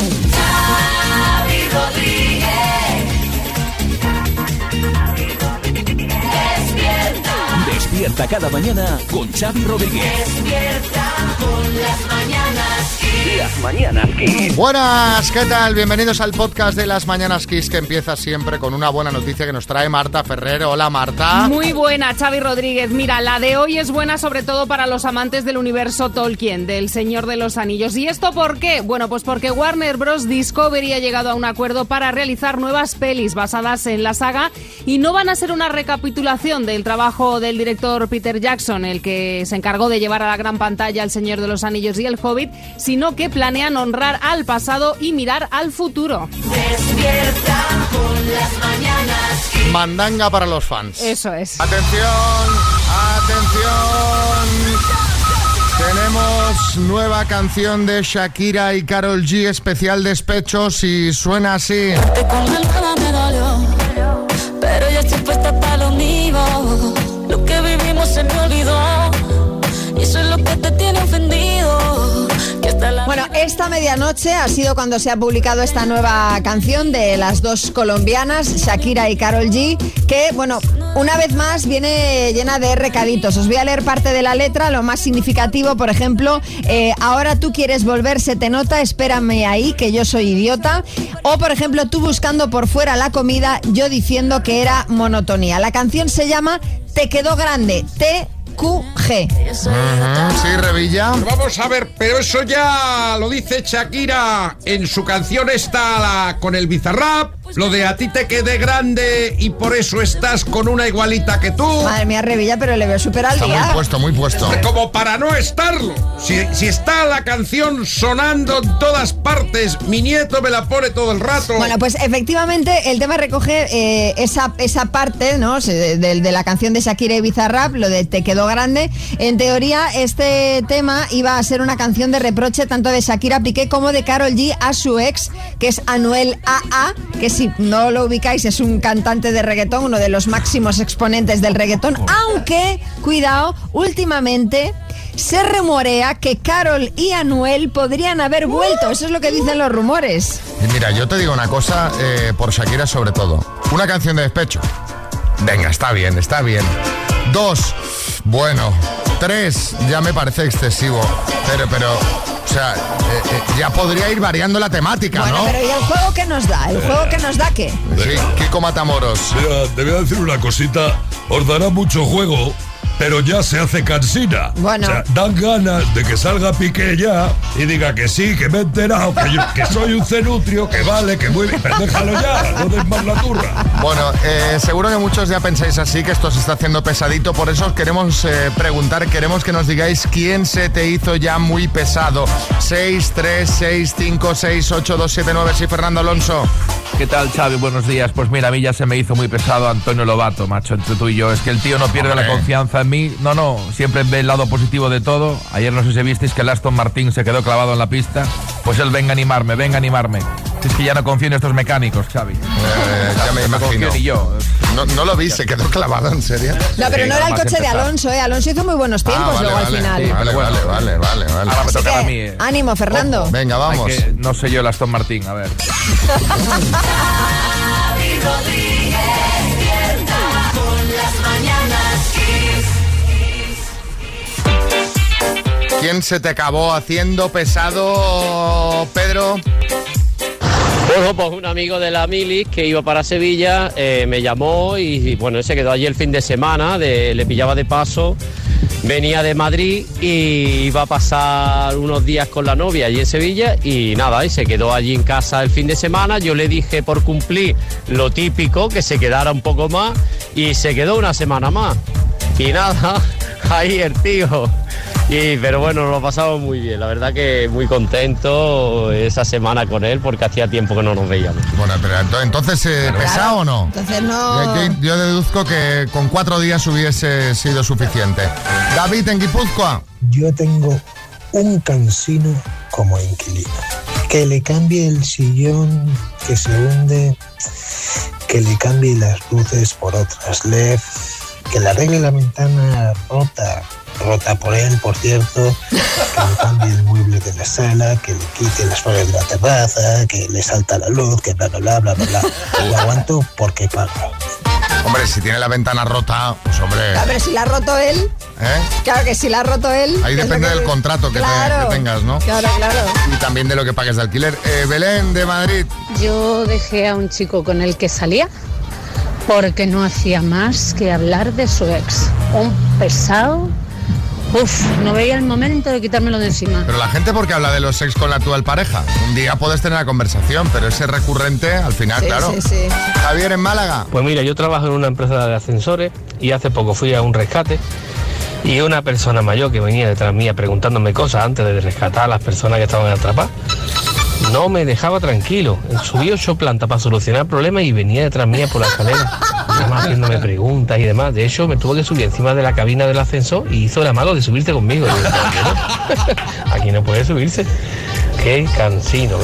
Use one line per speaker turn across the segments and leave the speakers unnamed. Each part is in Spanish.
Xavi Rodríguez. Despierta,
Despierta cada mañana con Xavi Rodríguez.
despierta con las mañanas.
Las mañanas Kiss.
Buenas, ¿qué tal? Bienvenidos al podcast de las Mañanas Kiss que empieza siempre con una buena noticia que nos trae Marta Ferrer. Hola Marta.
Muy buena, Xavi Rodríguez. Mira, la de hoy es buena sobre todo para los amantes del universo Tolkien, del Señor de los Anillos. ¿Y esto por qué? Bueno, pues porque Warner Bros. Discovery ha llegado a un acuerdo para realizar nuevas pelis basadas en la saga y no van a ser una recapitulación del trabajo del director Peter Jackson, el que se encargó de llevar a la gran pantalla El Señor de los Anillos y El Hobbit, sino que planean honrar al pasado y mirar al futuro.
Despierta con las mañanas.
Mandanga para los fans.
Eso es.
Atención, atención. Tenemos nueva canción de Shakira y Carol G, especial despechos y suena así.
Con nada me dolió, pero ya estoy puesta para lo mío.
Esta medianoche ha sido cuando se ha publicado esta nueva canción de las dos colombianas, Shakira y Carol G, que, bueno, una vez más viene llena de recaditos. Os voy a leer parte de la letra, lo más significativo, por ejemplo, eh, ahora tú quieres volver, se te nota, espérame ahí, que yo soy idiota. O, por ejemplo, tú buscando por fuera la comida, yo diciendo que era monotonía. La canción se llama Te quedó grande, TQG.
Ujú, Sí, Revilla.
Vamos a ver, pero eso ya lo dice Shakira en su canción está la, con el bizarrap, lo de a ti te quedé grande y por eso estás con una igualita que tú.
Madre mía, Revilla, pero le veo súper al
Está muy
día.
puesto, muy puesto.
Como para no estarlo. Si, si está la canción sonando en todas partes, mi nieto me la pone todo el rato.
Bueno, pues efectivamente el tema recoge eh, esa, esa parte ¿no? De, de- de la canción de Shakira y Bizarrap, lo de Te quedó grande. En teoría, este tema iba a ser una canción de reproche tanto de Shakira Piqué como de Carol G a su ex, que es Anuel AA, que si no lo ubicáis es un cantante de reggaetón, uno de los máximos exponentes del reggaetón, aunque, cuidado, últimamente... Se rumorea que Carol y Anuel podrían haber vuelto. Eso es lo que dicen los rumores.
Y mira, yo te digo una cosa, eh, por Shakira sobre todo. Una canción de despecho. Venga, está bien, está bien. Dos, bueno. Tres, ya me parece excesivo. Pero, pero, o sea, eh, eh, ya podría ir variando la temática,
Bueno,
¿no?
pero ¿y el juego que nos da? ¿El juego que nos da qué?
Sí, Kiko Matamoros.
Mira, te voy a decir una cosita. Os dará mucho juego, pero ya se hace cansina.
Bueno.
O sea, dan ganas de que salga Piqué ya y diga que sí, que me he enterado, que, yo- que soy un cenutrio, que vale, que muy bien. Pero déjalo ya, no des más la turra.
Bueno, eh, seguro que muchos ya pensáis así, que esto se está haciendo pesadito, por eso os queremos eh, preguntar, queremos que nos digáis quién se te hizo ya muy pesado. 6, 3, 6, 5, 6, 8, 2, 7, 9, sí, Fernando Alonso.
¿Qué tal, Xavi? Buenos días. Pues mira, a mí ya se me hizo muy pesado Antonio Lobato, macho, entre tú y yo. Es que el tío no pierde
Hombre.
la confianza en mí. No, no, siempre ve el lado positivo de todo. Ayer no sé si visteis que el Aston Martin se quedó clavado en la pista. Pues él venga a animarme, venga a animarme. Si Es que ya no confío en estos mecánicos, Xavi.
Eh, ya me
No confío
imagino.
ni yo.
No, no lo vi, se quedó clavado, ¿en serio?
No, pero
Sí,
no era el coche de. Alonso, ¿eh? Alonso hizo muy buenos tiempos
Ah, vale,
luego
vale,
al final.
sí, vale, vale, vale, vale, vale.
Ahora me toca a mí. eh.
ánimo, Fernando.
Venga, vamos.
que- no sé yo el Aston Martin, a ver.
¿Quién se te acabó haciendo pesado, Pedro?
Bueno, pues un amigo de la Milis que iba para Sevilla eh, me llamó y, bueno, se quedó allí el fin de semana, le pillaba de paso, venía de Madrid y iba a pasar unos días con la novia allí en Sevilla y nada, y se quedó allí en casa el fin de semana. Yo le dije por cumplir lo típico, que se quedara un poco más y se quedó una semana más. Y nada, ahí el tío. Y, pero bueno, lo pasamos muy bien, la verdad que muy contento esa semana con él porque hacía tiempo que no nos veíamos.
Bueno, pero ento- entonces, eh, ¿pesado o no?
Entonces no...
Yo deduzco que con cuatro días hubiese sido suficiente. David, en Guipúzcoa.
Yo tengo un cansino como inquilino. Que le cambie el sillón que se hunde, que le cambie las luces por otras LED, que le arregle la ventana rota, rota por él, por cierto, que le cambie el mueble de la sala, que le quite las flores de la terraza, que le salta la luz, que bla, bla, bla, bla, bla, bla. Lo aguanto porque pago.
Hombre, si tiene la ventana rota, pues hombre.
A ver, si la ha roto él,
¿eh?
claro que si la ha roto él...
Ahí depende
que-
del contrato que, te-
Claro,
que tengas, ¿no?
Claro, claro.
Y también de lo que pagues de alquiler. Eh, Belén de Madrid.
Yo dejé a un chico con el que salía porque no hacía más que hablar de su ex. Un pesado. Uf, no veía el momento de quitármelo de encima.
Pero la gente, porque habla de los sex con la actual pareja? Un día puedes tener la conversación, pero ese recurrente, al final,
Sí,
claro.
sí, sí.
Javier en Málaga.
Pues mira, yo trabajo en una empresa de ascensores y hace poco fui a un rescate y una persona mayor que venía detrás mía preguntándome cosas antes de rescatar a las personas que estaban atrapadas. No me dejaba tranquilo. Subí ocho plantas para solucionar problemas y venía detrás mía por la escalera. Además haciéndome preguntas y demás. De hecho, me tuvo que subir encima de la cabina del ascensor y hizo la malo de subirse conmigo. Digo, "¿Por qué no? Aquí no puede subirse. Qué cansino.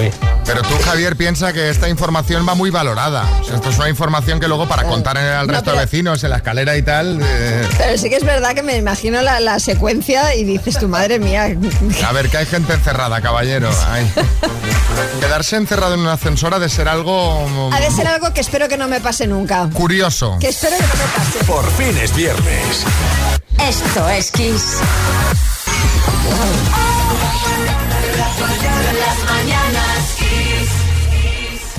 Pero tú, Javier, piensa que esta información va muy valorada. O sea, esto es una información que luego para contar al
No,
resto de vecinos en la escalera y tal. eh,
Pero sí que es verdad que me imagino la, la secuencia y dices, tu madre mía,
A ver, que hay gente encerrada, caballero. Ay. Quedarse encerrado en un ascensor ha de ser algo mm,
ha de ser algo que espero que no me pase nunca.
curioso.
Que espero que no me pase.
Por fin es viernes.
Esto es Kiss.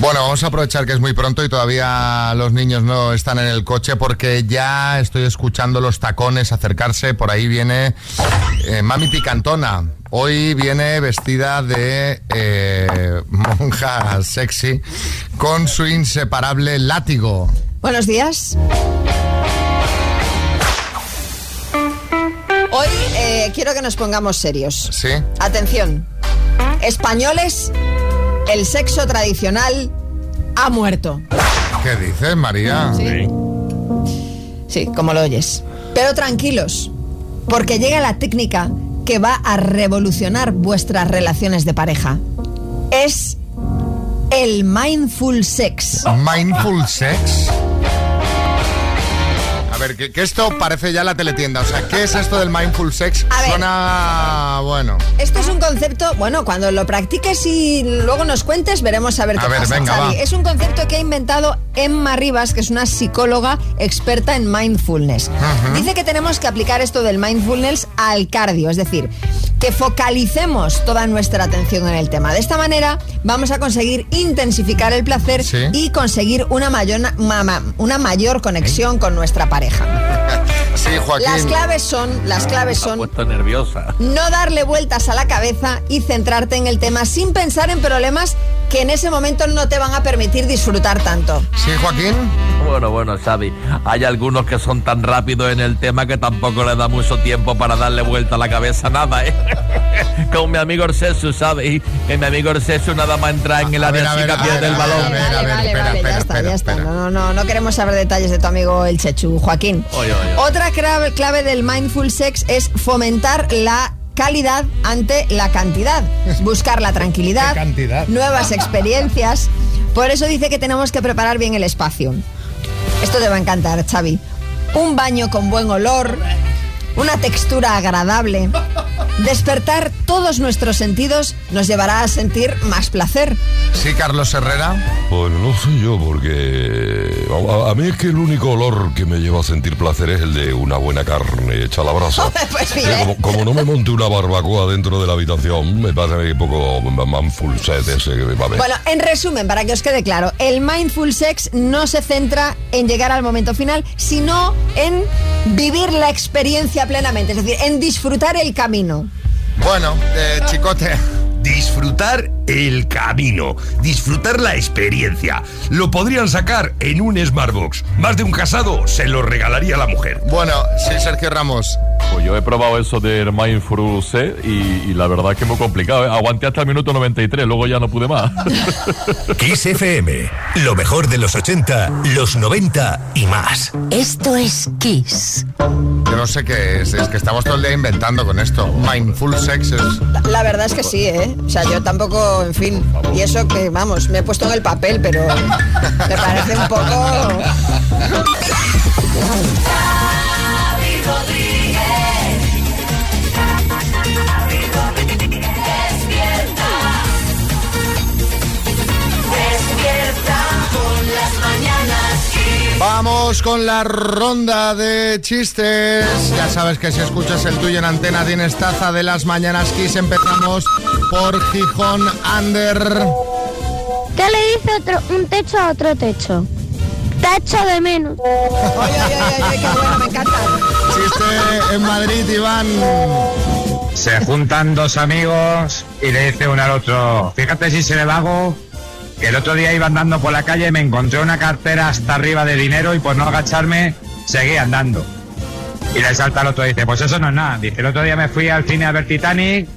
Bueno, vamos a aprovechar que es muy pronto y todavía los niños no están en el coche porque ya estoy escuchando los tacones acercarse. Por ahí viene eh, Mami Picantona. Hoy viene vestida de eh, monja sexy con su inseparable látigo.
Buenos días. Hoy eh, quiero que nos pongamos serios.
¿Sí?
Atención. Españoles, el sexo tradicional ha muerto.
¿Qué dices, María?
Sí. Sí, como lo oyes. Pero tranquilos, porque llega la técnica que va a revolucionar vuestras relaciones de pareja. Es el mindful sex.
Mindful sex. A ver, que, que esto parece ya la teletienda. O sea, ¿qué es esto del mindful sex?
A ver.
Suena bueno.
Esto es un concepto, bueno, cuando lo practiques y luego nos cuentes, veremos a ver
A
qué
ver,
pasa,
venga,
Xavi.
va.
Es un concepto que ha inventado Emma Rivas, que es una psicóloga experta en mindfulness. Dice que tenemos que aplicar esto del mindfulness al cardio, es decir, que focalicemos toda nuestra atención en el tema. De esta manera vamos a conseguir intensificar el placer
Sí.
y conseguir una mayor, ma- ma- una mayor conexión con nuestra pareja.
Sí, Joaquín.
Las claves son, las claves son
nerviosa.
no darle vueltas a la cabeza y centrarte en el tema sin pensar en problemas que en ese momento no te van a permitir disfrutar tanto.
Sí, Joaquín.
Bueno, bueno, Xavi, hay algunos que son tan rápidos en el tema que tampoco le da mucho tiempo para darle vuelta a la cabeza a nada, ¿eh? Con mi amigo Orsesu, ¿sabes? Que mi amigo Orsesu nada más entra en el área chica pierde el
a ver,
balón.
a ver,
vale,
a ver,
vale,
espera,
vale,
espera,
ya está,
espera,
ya está. No, no, no, no queremos saber detalles de tu amigo el Chechu, Joaquín.
Oye, oye.
Otra clave, clave del mindful sex es fomentar la calidad ante la cantidad. Buscar la tranquilidad, nuevas experiencias. Por eso dice que tenemos que preparar bien el espacio. Esto te va a encantar, Xavi. Un baño con buen olor, una textura agradable. Despertar todos nuestros sentidos nos llevará a sentir más placer.
Sí, Carlos Herrera.
Pues no sé yo, porque a, a- a mí es que el único olor que me lleva a sentir placer es el de una buena carne hecha a la brasa.
Pues
Que
mira,
como, como no me monte una barbacoa dentro de la habitación, me pasa un poco manful set ese que va a ver.
Bueno, en resumen, para que os quede claro, el mindful sex no se centra en llegar al momento final, sino en vivir la experiencia plenamente, es decir, en disfrutar el camino.
Bueno, eh, chicote.
Disfrutar el camino, disfrutar la experiencia. Lo podrían sacar en un Smartbox. Más de un casado se lo regalaría a la mujer.
Bueno, sí, Sergio Ramos.
Pues yo he probado eso del Mindful C y, y la verdad es que es muy complicado. ¿eh? Aguanté hasta el minuto 93, luego ya no pude más.
Kiss FM. Lo mejor de los 80, los 90 y más.
Esto es Kiss.
Yo no sé qué es, es que estamos todo el día inventando con esto. Mindful sex es...
La, la verdad es que sí, ¿eh? O sea, yo tampoco, en fin, y eso que, vamos, me he puesto en el papel, pero me parece un poco...
Rodríguez.
Vamos con la ronda de chistes. Ya sabes que si escuchas el tuyo en antena tienes taza de las mañanas Kiss. Empezamos por Gijón Under.
¿Qué le dice otro, un techo a otro techo? Tacho de menos.
Chiste en Madrid, Iván.
Se juntan dos amigos y le dice uno al otro, fíjate si se le vago, que el otro día iba andando por la calle, me encontré una cartera hasta arriba de dinero y por no agacharme seguí andando. Y le salta al otro y dice, pues eso no es nada. Dice, el otro día me fui al cine a ver Titanic,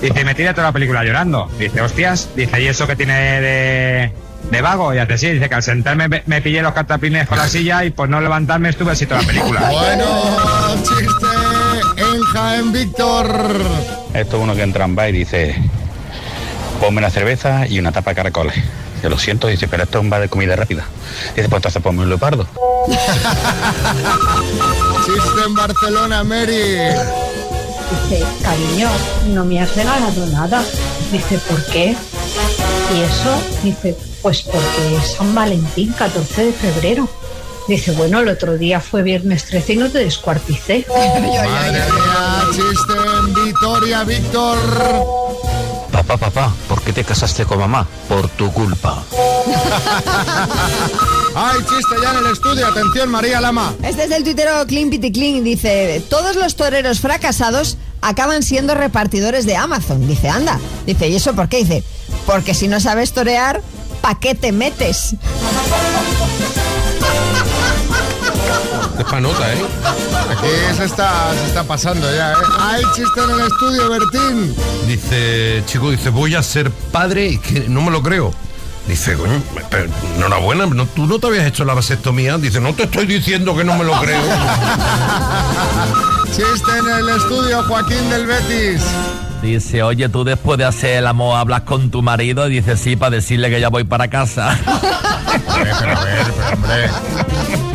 dice, y me tiré toda la película llorando. Dice, hostias, dice, ¿y eso que tiene de, de vago? Y hace sí, dice que al sentarme me, me pillé los catapines con la silla y por no levantarme estuve así toda la película.
Bueno, chiste en Jaén, Víctor.
Esto es uno que entra en y dice, ponme una cerveza y una tapa de caracoles. Yo lo siento, dice, pero esto es un bar de comida rápida. Dice, pues entonces ponme un leopardo.
Chiste en Barcelona, Mary.
Dice, cariño, no me has regalado nada. Dice, ¿por qué? Y eso, dice, pues porque es San Valentín, 14 de febrero. Dice, bueno, el otro día fue viernes 13 y no te descuarticé.
Madre mía, chiste en Vitoria, Víctor.
Papá, papá, ¿por qué te casaste con mamá? Por tu culpa.
Ay, chiste ya en el estudio. Atención, María Lama.
Este es del tuitero Clean Pity Clean. Dice, todos los toreros fracasados acaban siendo repartidores de Amazon. Dice, anda. Dice, ¿y eso por qué? Dice, porque si no sabes torear, ¿pa' qué te metes?
Es pa' nota, ¿eh?
Aquí se está, se está pasando ya, ¿eh? Hay chiste en el estudio, Bertín.
Dice, chico, dice, voy a ser padre y que no me lo creo. Dice, coño, pero enhorabuena, no, tú no te habías hecho la vasectomía. Dice, no te estoy diciendo que no me lo creo.
Chiste en el estudio, Joaquín del Betis.
Dice, oye, tú después de hacer el amor hablas con tu marido y dice sí para decirle que ya voy para casa.
Pero a ver, pero hombre.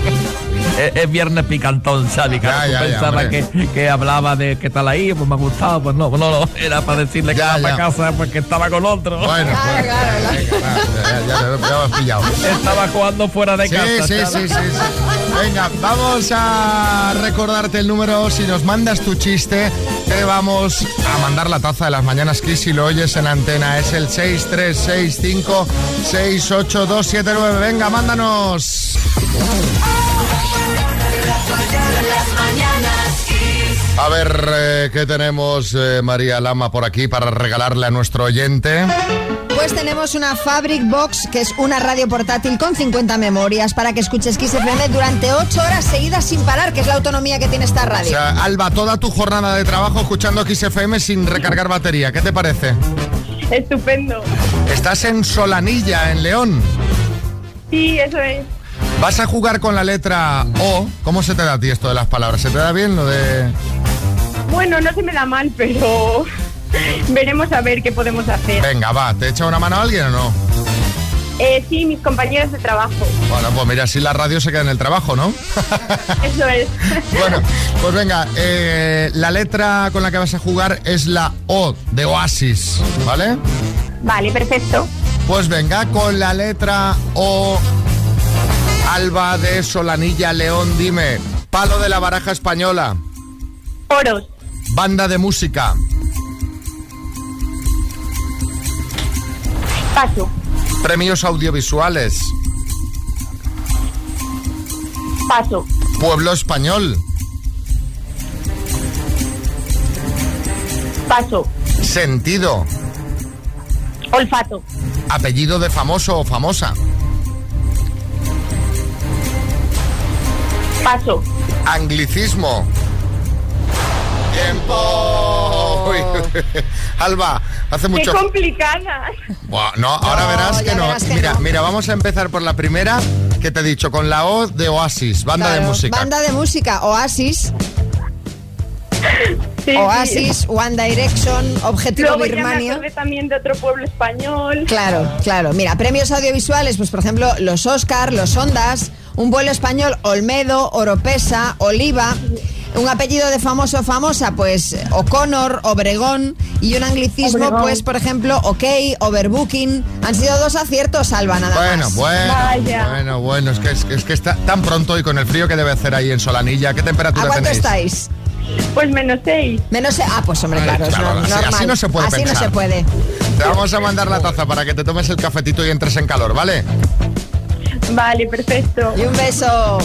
Es, es viernes picantón, ¿sabes? Claro, tú
ya,
que, que hablaba de qué tal ahí, pues me ha gustado, pues no, no, no, era para decirle que va para casa porque estaba con otro.
Bueno, pues, va, ya, ya, ya lo pillado.
Estaba jugando fuera de
Sí,
casa.
sí, sí, sí, sí. Venga, vamos a recordarte el número. Si nos mandas tu chiste, te vamos a mandar la taza de las mañanas Kiss si lo oyes en antena. Es el 636568279. Venga, mándanos. A ver, eh, ¿qué tenemos, eh, María Lama, por aquí para regalarle a nuestro oyente?
Pues tenemos una Fabric Box, que es una radio portátil con 50 memorias para que escuches Kiss FM durante 8 horas seguidas sin parar, que es la autonomía que tiene esta
O
radio.
sea, Alba, toda tu jornada de trabajo escuchando Kiss FM sin recargar batería. ¿Qué te parece?
Estupendo.
Estás en Solanilla, en León.
Sí, eso es.
Vas a jugar con la letra O. ¿Cómo se te da a ti esto de las palabras? ¿Se te da bien lo de...?
Bueno, no se me da mal, pero veremos a ver qué podemos hacer.
Venga, va, ¿te echa una mano a alguien o no?
Eh, sí, mis compañeros de trabajo.
Bueno, pues mira, si la radio se queda en el trabajo, ¿no?
Eso es.
Bueno, pues venga, eh, la letra con la que vas a jugar es la O de Oasis, ¿vale?
Vale, perfecto.
Pues venga, con la letra O, Alba de Solanilla León, dime, palo de la baraja española,
Oros,
banda de música,
paso,
premios audiovisuales,
paso,
pueblo español,
paso,
sentido,
olfato,
apellido de famoso o famosa,
paso.
anglicismo. Tiempo. Uy, Alba, hace mucho...
Qué complicada.
Buah, no, ahora
No,
verás que no.
verás que
mira,
no.
mira, vamos a empezar por la primera que te he dicho, con la O de Oasis, banda de música.
Banda de música, Oasis.
Sí,
Oasis, One Direction, Objetivo
Luego ya me
Birmania.
también de otro pueblo español.
Claro, claro. Mira, premios audiovisuales, pues por ejemplo, los Oscar, los Ondas, un vuelo español, Olmedo, Oropesa, Oliva. un apellido de famoso o famosa, pues O'Connor, Obregón y un anglicismo,
Obregón.
pues por ejemplo, OK, Overbooking. Han sido dos aciertos, Alba, nada
Bueno,
más.
bueno,
Vaya.
bueno, bueno, es que, es, que- es que está tan pronto y con el frío que debe hacer ahí en Solanilla. ¿Qué
¿A
temperatura
cuánto
tenéis?
estáis?
Pues menos seis.
Menos se- Ah, pues hombre,
Ay,
claro, es
claro,
no-
así-
normal.
así no se puede
Así
pensar.
no se puede.
Te vamos a mandar la taza para que te tomes el cafetito y entres en calor, ¿vale?
Vale, perfecto.
Y un beso.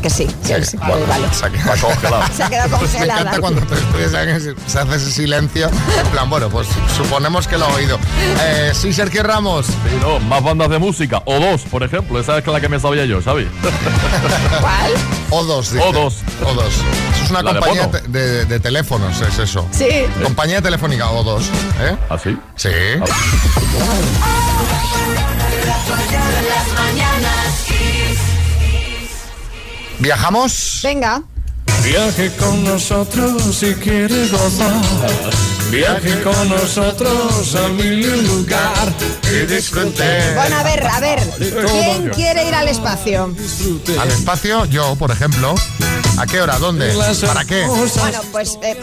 Que sí, sí, sí, vale, vale.
Se ha quedado congelado.
Se ha quedado
Me
congelada.
encanta cuando te se hace ese silencio. En plan, bueno, pues suponemos que lo ha oído. Eh, sí, Sergio Ramos.
Sí, no, más bandas de música. O dos, por ejemplo. Esa es la que me sabía yo, ¿sabes?
¿Cuál?
O2. dice.
O2.
O2. Eso es una
La de
compañía te- de, de teléfonos, es eso.
Sí.
Compañía telefónica O2. ¿Eh?
¿Ah, sí?
Sí. ¿Viajamos?
Venga.
Viaje con nosotros si quiere gozar. Viaje con nosotros a mi lugar y disfrute.
Bueno, a ver, a ver. ¿Quién quiere ir al espacio?
Al espacio, yo, por ejemplo. ¿A qué hora? ¿Dónde? ¿Para qué?
Bueno, pues eh,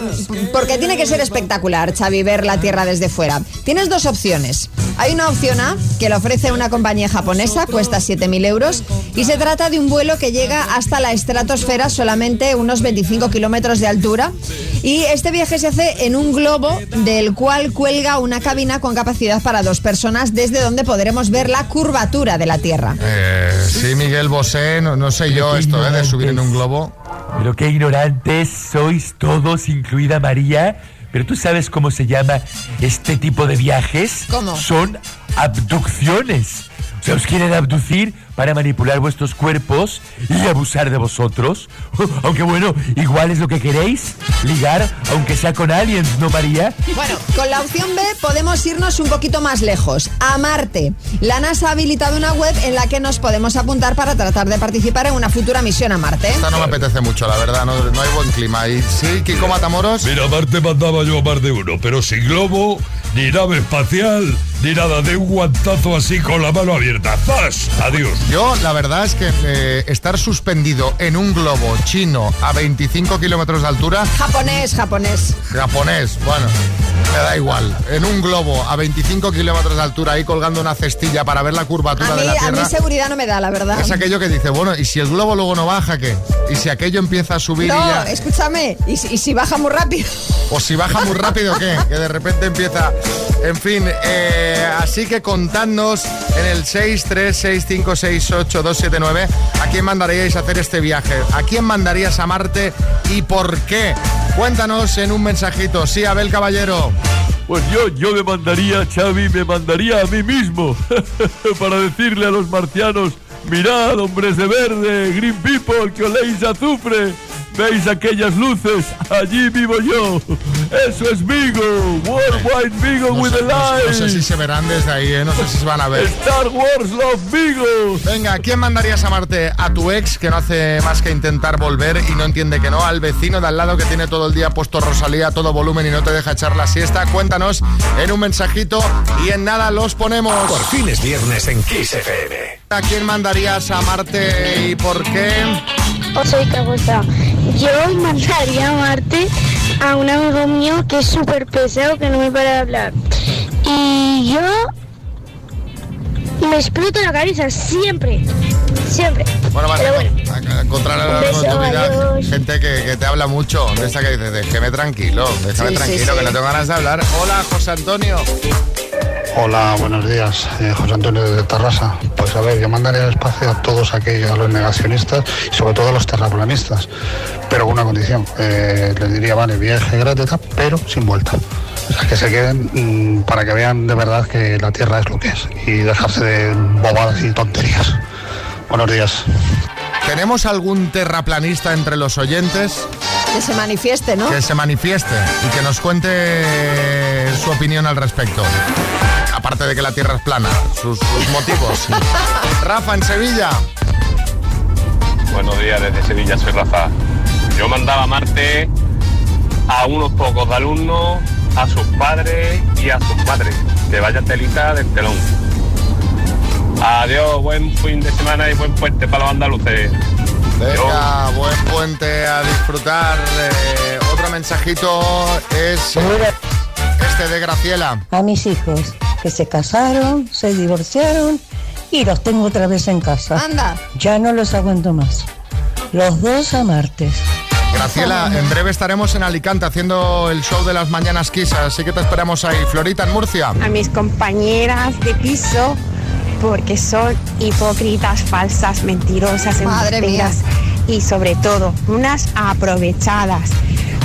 porque tiene que ser espectacular, Xavi, ver la Tierra desde fuera. Tienes dos opciones. Hay una opción A, que la ofrece una compañía japonesa, cuesta 7.000 euros, y se trata de un vuelo que llega hasta la estratosfera, solamente unos 25 kilómetros de altura. Y este viaje se hace en un globo del cual cuelga una cabina con capacidad para dos personas, desde donde podremos ver la curvatura de la Tierra.
Eh, sí, Miguel Bosé, no, no sé yo esto, ¿eh? De subir en un globo.
Pero qué ignorantes sois todos, incluida María. Pero tú sabes cómo se llama este tipo de viajes.
¿Cómo?
Son abducciones. O sea, os quieren abducir para manipular vuestros cuerpos y abusar de vosotros. Aunque bueno, igual es lo que queréis. Ligar, aunque sea con aliens, ¿no, María?
Bueno, con la opción B podemos irnos un poquito más lejos, a Marte. La NASA ha habilitado una web en la que nos podemos apuntar para tratar de participar en una futura misión a Marte.
Esta no me apetece mucho, la verdad, no, no hay buen clima. Y sí, Kiko Matamoros.
Mira, Marte mandaba yo a más de uno, pero sin globo, ni nave espacial, ni nada de un guantazo así con la mano abierta. ¡Zas! Adiós.
Yo, la verdad es que eh, estar suspendido en un globo chino a 25 kilómetros de altura,
Japonés, japonés.
japonés, bueno, me da igual. En un globo a 25 kilómetros de altura, ahí colgando una cestilla para ver la curvatura
A mí,
de la
a mí
Tierra.
seguridad no me da, la verdad.
Es aquello que dice, bueno, ¿y si el globo luego no baja, qué? ¿Y si aquello empieza a subir y
No,
ya...?
escúchame, ¿y si, y si baja muy rápido?
O si baja muy rápido, ¿qué? Que de repente empieza... En fin, eh, así que contadnos en el 636568279 a quién mandaríais a hacer este viaje. ¿A quién mandarías a Marte y por qué? Cuéntanos en un mensajito. Sí, Abel Caballero.
Pues yo, yo me mandaría, Xavi, me mandaría a mí mismo para decirle a los marcianos, mirad, hombres de verde, green people, que oléis azufre, veis aquellas luces, allí vivo yo. Eso es Vigo, Worldwide Vigo
No
with
sé,
a
no sé- no sé
light.
si se verán desde ahí, ¿eh? No sé si se van a ver.
Star Wars Love Vigo.
Venga, ¿a quién mandarías a Marte? A tu ex, que no hace más que intentar volver y no entiende que no. Al vecino de al lado que tiene todo el día puesto Rosalía a todo volumen y no te deja echar la siesta. Cuéntanos en un mensajito y en nada los ponemos.
Por fin es viernes en Kiss FM.
¿A quién mandarías a Marte y por qué?
Os soy Cagosa. Yo mandaría a Marte a un amigo mío que es súper pesado, que no me para de hablar. Y yo me exploto la cabeza siempre, siempre.
Bueno, vale,
Pero bueno,
a- a encontrar a lo
Un
largo de tu vida gente que, que te habla mucho, de esa que dice, déjeme tranquilo, déjame
Sí, sí,
tranquilo,
sí.
que no tengo ganas de hablar. Hola, José Antonio.
Hola, buenos días. Eh, José Antonio de Tarrasa. Pues a ver, yo mandaría al espacio a todos aquellos, a los negacionistas y sobre todo a los terraplanistas. Pero con una condición. Eh, les diría, vale, viaje gratis, pero sin vuelta. O sea, que se queden mm, para que vean de verdad que la Tierra es lo que es y dejarse de bobadas y tonterías. Buenos días.
¿Tenemos algún terraplanista entre los oyentes?
Que se manifieste, ¿no?
que se manifieste y que nos cuente su opinión al respecto. Aparte de que la Tierra es plana, sus, sus motivos. Rafa, en Sevilla.
Buenos días, desde Sevilla soy Rafa. Yo mandaba a Marte a unos pocos de alumnos, a sus padres y a sus madres. Que vaya telita del telón. Adiós, buen fin de semana y buen puente para los andaluces.
Venga, buen puente a disfrutar. Eh, otro mensajito es este de Graciela.
a mis hijos que se casaron, se divorciaron y los tengo otra vez en casa.
Anda.
Ya no los aguanto más. Los dos a martes.
Graciela, en breve estaremos en Alicante haciendo el show de las mañanas Kiss, así que te esperamos ahí. Florita, en Murcia.
a mis compañeras de piso porque son hipócritas, falsas, mentirosas, embusteras y sobre todo unas aprovechadas.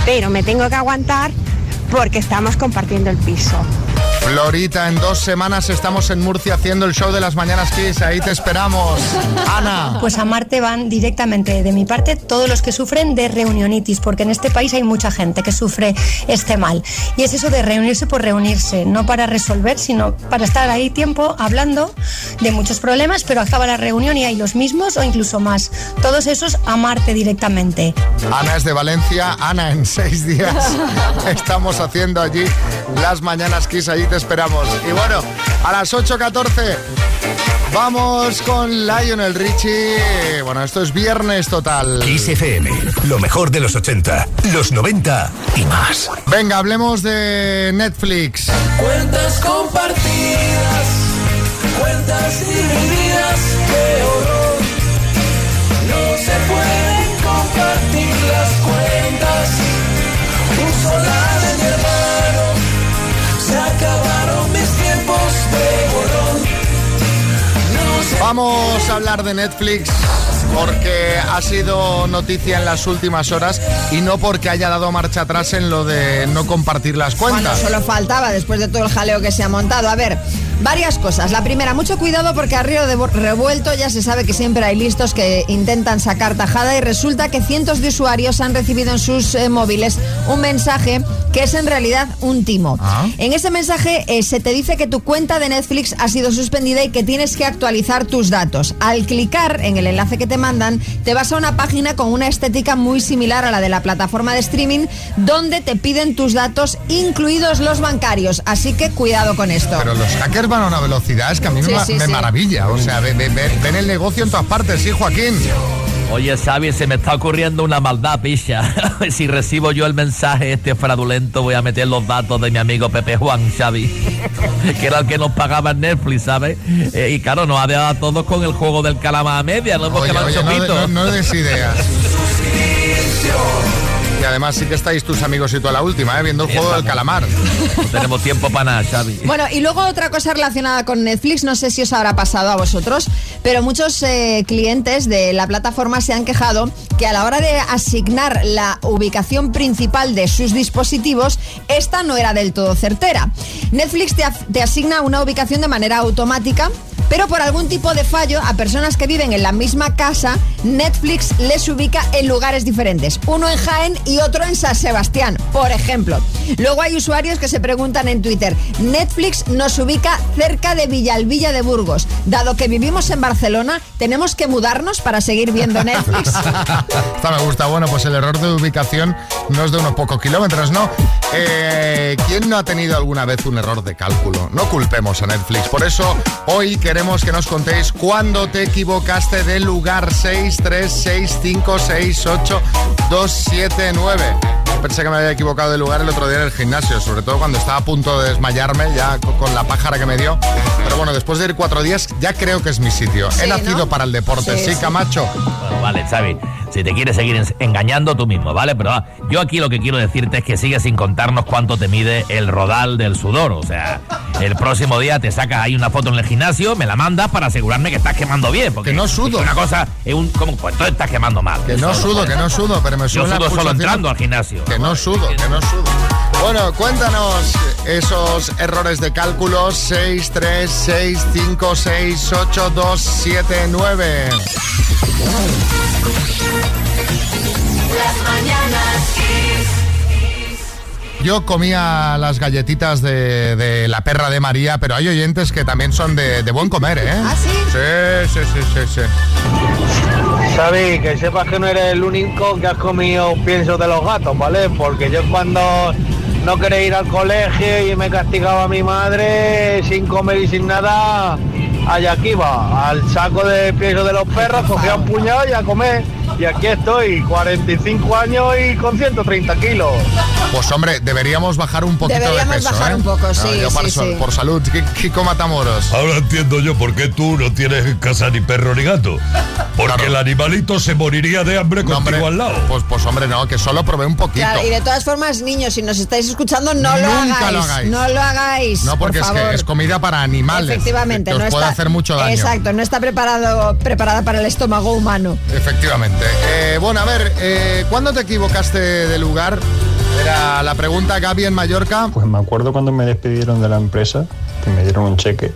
Pero me tengo que aguantar porque estamos compartiendo el piso.
Florita, en dos semanas estamos en Murcia haciendo el show de las mañanas Kiss, ahí te esperamos. Ana.
Pues a Marte van directamente de mi parte todos los que sufren de reunionitis, porque en este país hay mucha gente que sufre este mal. Y es eso de reunirse por reunirse, no para resolver, sino para estar ahí tiempo hablando de muchos problemas, pero acaba la reunión y hay los mismos o incluso más. Todos esos a Marte directamente.
Ana es de Valencia. Ana, en seis días estamos haciendo allí las mañanas Kiss, allí te esperamos. Y bueno, a las 8.14 vamos con Lionel Richie. Bueno, esto es viernes total.
Kiss FM, lo mejor de los 80, los 90 y más.
Venga, hablemos de Netflix.
Cuentas compartidas, cuentas divididas, qué horror.
Vamos hablar de Netflix porque ha sido noticia en las últimas horas y no porque haya dado marcha atrás en lo de no compartir las
Bueno,
cuentas.
solo faltaba después de todo el jaleo que se ha montado. A ver, varias cosas. La primera, mucho cuidado porque a río de revuelto ya se sabe que siempre hay listos que intentan sacar tajada y resulta que cientos de usuarios han recibido en sus eh, móviles un mensaje que es en realidad un timo. En ese mensaje eh, se te dice que tu cuenta de Netflix ha sido suspendida y que tienes que actualizar tus datos. Al clicar en el enlace que te mandan, te vas a una página con una estética muy similar a la de la plataforma de streaming, donde te piden tus datos, incluidos los bancarios. Así que cuidado con esto.
Pero los hackers van a una velocidad, es que a mí
Sí,
me, ma-
sí,
me
sí.
maravilla. O sea, ve- ve- ve- ven el negocio en todas partes, sí, Joaquín.
Oye, Xavi, se me está ocurriendo una maldad, picha. si recibo yo el mensaje este fraudulento, voy a meter los datos de mi amigo Pepe Juan, Xavi. que era el que nos pagaba en Netflix, ¿sabes? Eh, y claro, nos ha dejado a todos con el juego del calamar a media, no hemos
Oye, oye, no, no- no des ideas. Y además sí que estáis tus amigos y tú a la última, ¿eh? viendo el juego del calamar.
No tenemos tiempo para nada, Xavi.
Bueno, y luego otra cosa relacionada con Netflix, no sé si os habrá pasado a vosotros, pero muchos eh, clientes de la plataforma se han quejado que a la hora de asignar la ubicación principal de sus dispositivos, esta no era del todo certera. Netflix te, asigna una ubicación de manera automática. Pero por algún tipo de fallo, a personas que viven en la misma casa, Netflix les ubica en lugares diferentes. Uno en Jaén y otro en San Sebastián, por ejemplo. Luego hay usuarios que se preguntan en Twitter, Netflix nos ubica cerca de Villalvilla de Burgos. Dado que vivimos en Barcelona, ¿tenemos que mudarnos para seguir viendo Netflix?
Me gusta. Bueno, pues el error de ubicación no es de unos pocos kilómetros, ¿no? Eh, ¿Quién no ha tenido alguna vez un error de cálculo? No culpemos a Netflix. Por eso hoy queremos que nos contéis cuándo te equivocaste del lugar 636568279. Pensé que me había equivocado de lugar el otro día en el gimnasio, sobre todo cuando estaba a punto de desmayarme ya co- con la pájara que me dio. Pero bueno, después de ir cuatro días ya creo que es mi sitio. He
Sí,
nacido
¿no?
para el deporte,
Sí,
sí. Camacho.
Bueno, vale, Xavi, si te quieres seguir engañando tú mismo, ¿vale? Pero ah, yo aquí lo que quiero decirte es que sigues sin contarnos cuánto te mide el rodal del sudor. O sea, el próximo día te sacas ahí una foto en el gimnasio, me la mandas para asegurarme que estás quemando bien. Porque
Que no sudo.
Una cosa es un... Como, pues tú estás quemando mal.
Que no sudo, que no sudo, pero me
Yo sudo solo entrando al gimnasio.
Que no sudo, que no sudo. Bueno, cuéntanos esos errores de cálculo 6, 3, 6, 5, 6, 8, 2, 7, 9.
Las mañanas Kiss.
Yo comía las galletitas de, de la perra de María, pero hay oyentes que también son de, de buen comer, ¿eh?
¿Ah, sí?
Sí, sí, sí, sí, sí.
Xavi, que sepas que no eres el único que has comido pienso de los gatos, ¿vale? Porque yo cuando no quería ir al colegio y me castigaba mi madre sin comer y sin nada, allá aquí iba, al saco de pienso de los perros, cogía un puñado y a comer. Y aquí estoy, 45 años y con 130 kilos.
Pues hombre, deberíamos bajar un poquito
Deberíamos
de peso,
bajar
¿eh?
un poco,
No,
sí,
yo
sí,
por salud, Ki- Kiko Matamoros.
Ahora entiendo yo por qué tú no tienes en casa ni perro ni gato. Porque el animalito se moriría de hambre contigo al lado.
Pues, pues hombre, no, que solo probé un poquito.
Claro, y de todas formas, niños, si nos estáis escuchando, no lo
Nunca
hagáis.
lo hagáis.
No lo hagáis.
No, porque
por
es que es comida para animales.
Efectivamente,
que os
no
puede
está,
hacer mucho daño.
Exacto, no está preparado, preparada para el estómago humano.
Efectivamente. Eh, bueno, a ver, eh, ¿cuándo te equivocaste de lugar? Era la pregunta Gaby en Mallorca.
Pues me acuerdo cuando me despidieron de la empresa, que me dieron un cheque.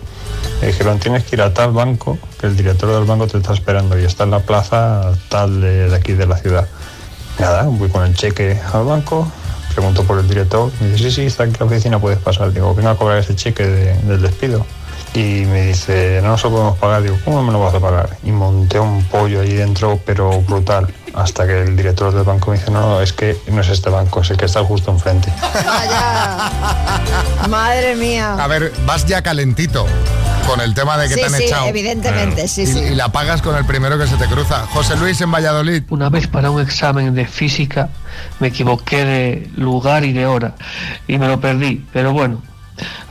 Me dijeron, tienes que ir a tal banco, que el director del banco te está esperando y está en la plaza tal de, aquí de la ciudad. Nada, voy con el cheque al banco, pregunto por el director, me dice, sí, sí, está aquí en la oficina, puedes pasar. Digo, venga a cobrar ese cheque de- del despido. Y me dice, no nos lo podemos pagar. Digo, ¿cómo me lo vas a pagar? Y monté un pollo ahí dentro, pero brutal. Hasta que el director del banco me dice, no, no, es que no es este banco, es el que está justo enfrente.
Madre mía.
A ver, vas ya calentito con el tema de que
Sí,
te han
sí,
echado.
evidentemente, sí,
y,
sí.
y la pagas con el primero que se te cruza. José Luis en Valladolid.
Una vez para un examen de física me equivoqué de lugar y de hora y me lo perdí, pero bueno,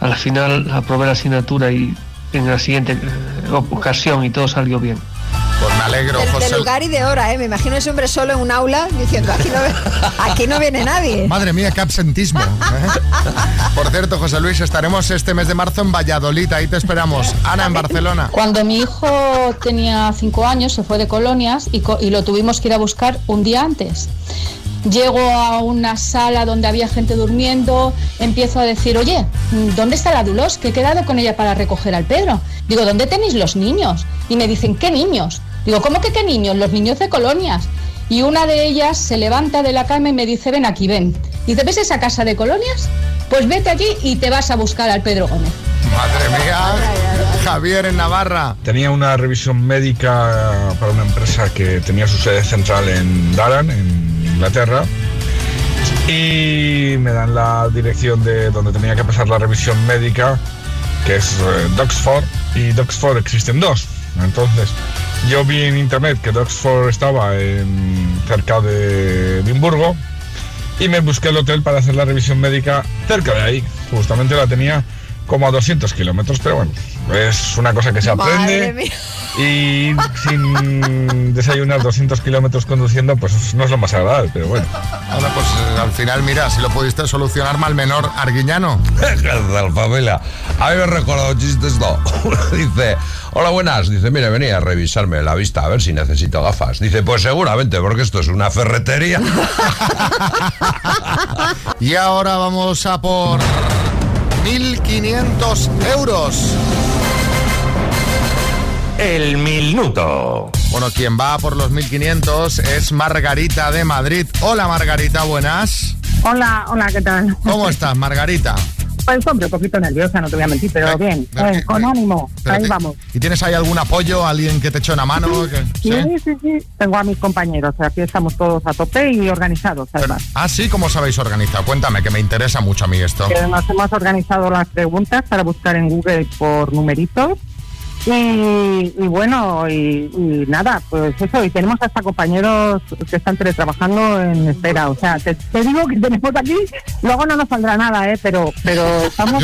al final aprobé la asignatura y en la siguiente eh, ocasión y todo salió bien.
Pues me alegro,
De, de lugar y de hora, ¿eh? Me imagino ese hombre solo en un aula diciendo, aquí no, aquí no viene nadie.
Madre mía, qué absentismo. ¿eh? Por cierto, José Luis, estaremos este mes de marzo en Valladolid. Ahí te esperamos. Ana en Barcelona.
Cuando mi hijo tenía cinco años, se fue de colonias y, co- y lo tuvimos que ir a buscar un día antes. Llego a una sala donde había gente durmiendo, empiezo a decir, oye, ¿dónde está la Dulos? Que he quedado con ella para recoger al Pedro. Digo, ¿dónde tenéis los niños? Y me dicen, ¿qué niños? Digo, ¿cómo que qué niños? Los niños de colonias. Y una de ellas se levanta de la cama y me dice, ven aquí, ven. Dice, ¿ves esa casa de colonias? Pues vete allí y te vas a buscar al Pedro Gómez.
Madre mía. Javier en Navarra.
Tenía una revisión médica para una empresa que tenía su sede central en Durham, en Inglaterra. Y me dan la dirección de donde tenía que pasar la revisión médica, que es eh, Doxford. Y Doxford existen dos. Entonces, yo vi en internet que Doxford estaba en- cerca de Edimburgo y me busqué el hotel para hacer la revisión médica cerca de ahí. Justamente la tenía como a 200 kilómetros, pero bueno, es una cosa que se
Madre
aprende.
mía.
Y sin desayunar 200 kilómetros conduciendo, pues no es lo más agradable, pero bueno.
Bueno, pues eh, al final, mira, si lo pudiste solucionar mal menor Arguiñano.
Familia. A mí me he recordado chistes, no. Dice, hola, buenas. Dice, mire, venía a revisarme la vista a ver si necesito gafas. Dice, pues seguramente, porque esto es una ferretería.
Y ahora vamos a por 1.500 euros.
El minuto.
Bueno, quien va por los 1.500 es Margarita de Madrid. Hola Margarita, buenas.
Hola, hola, ¿qué tal?
¿Cómo estás, Margarita?
Pues hombre, un poquito nerviosa, no te voy a mentir, pero bien, bien, con ánimo,
Pero
ahí
te-
vamos.
¿Y tienes ahí algún apoyo? ¿Alguien que te eche una mano? Que-
Sí, sí, sí, tengo a mis compañeros, aquí estamos todos a tope y organizados, además.
Ah, sí, ¿cómo os habéis organizado? Cuéntame, que me interesa mucho a mí esto.
Eh, nos hemos organizado las preguntas para buscar en Google por numeritos. Y, y bueno, y, y nada, pues eso, y tenemos hasta compañeros que están teletrabajando en espera. O sea, te, te digo que tenemos aquí, luego no nos saldrá nada, ¿eh? Pero, pero estamos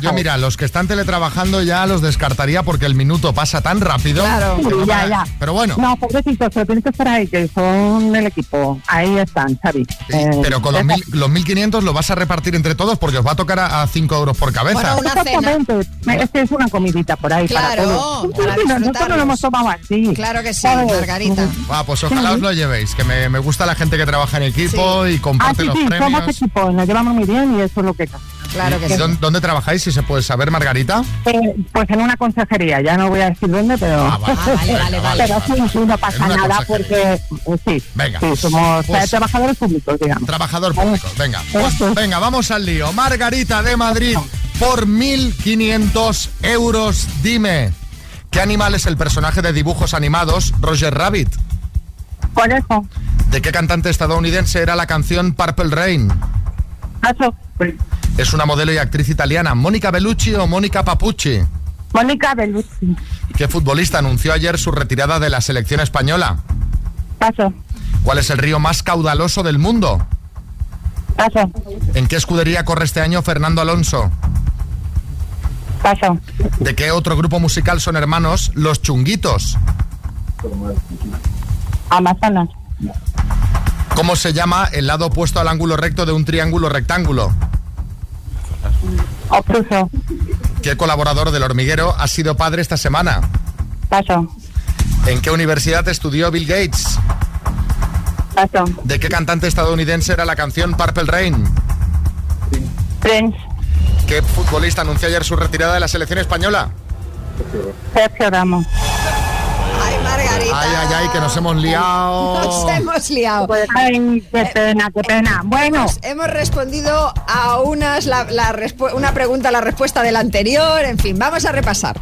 Yo, mira, los que están teletrabajando ya los descartaría porque el minuto pasa tan rápido. no
Sí, ya,
me-
ya.
Pero bueno,
No, pobrecitos, pero tienes que estar ahí, que son el equipo. Ahí están, Xavi. Eh,
pero con los, mil, los 1.500 lo vas a repartir entre todos porque os va a tocar a 5 euros por cabeza.
Exactamente. Es que es una comidita por ahí para
Claro, para
Sí, nosotros no lo hemos tomado así.
Claro que sí,
¿Sabes?
Margarita.
Va, pues ojalá os lo llevéis, que me, me gusta la gente que trabaja en equipo y
Ah,
comparte
sí,
los
sí,
premios.
somos equipo, nos llevamos muy bien y eso es lo que
Claro
¿Y dónde, dónde trabajáis, si se puede saber, Margarita?
Eh, pues en una consejería, ya no voy a decir dónde, pero.
Ah, vale. Ah, vale, vale, vale.
pero sí, sí, no pasa nada porque. eh, sí.
Venga.
Sí, somos
Pues-
eh, trabajadores públicos, digamos.
Trabajador público, venga. Pues, venga, vamos al lío. Margarita de Madrid, por 1.500 euros, dime, ¿qué animal es el personaje de dibujos animados Roger Rabbit?
Conejo.
¿De qué cantante estadounidense era la canción Purple Rain?
Paso.
Es una modelo y actriz italiana, ¿Mónica Bellucci o Mónica Papucci?
Mónica Bellucci.
¿Qué futbolista anunció ayer su retirada de la selección española?
Paso.
¿Cuál es el río más caudaloso del mundo?
Paso.
¿En qué escudería corre este año Fernando Alonso?
Paso.
¿De qué otro grupo musical son hermanos los chunguitos?
Amazonas.
¿Cómo se llama el lado opuesto al ángulo recto de un triángulo rectángulo?
Obtuso.
¿Qué colaborador del hormiguero ha sido padre esta semana?
Paso.
¿En qué universidad estudió Bill Gates?
Paso.
¿De qué cantante estadounidense era la canción Purple Rain?
Prince.
¿Qué futbolista anunció ayer su retirada de la selección española?
Sergio Ramos.
Ay, Margarita.
Ay, ay, ay, que nos hemos liado.
Nos hemos liado.
Pues, ay, qué pena, qué pena. Bueno,
Hemos, hemos respondido a unas la, la una pregunta, la respuesta de la anterior. En fin, vamos a repasar.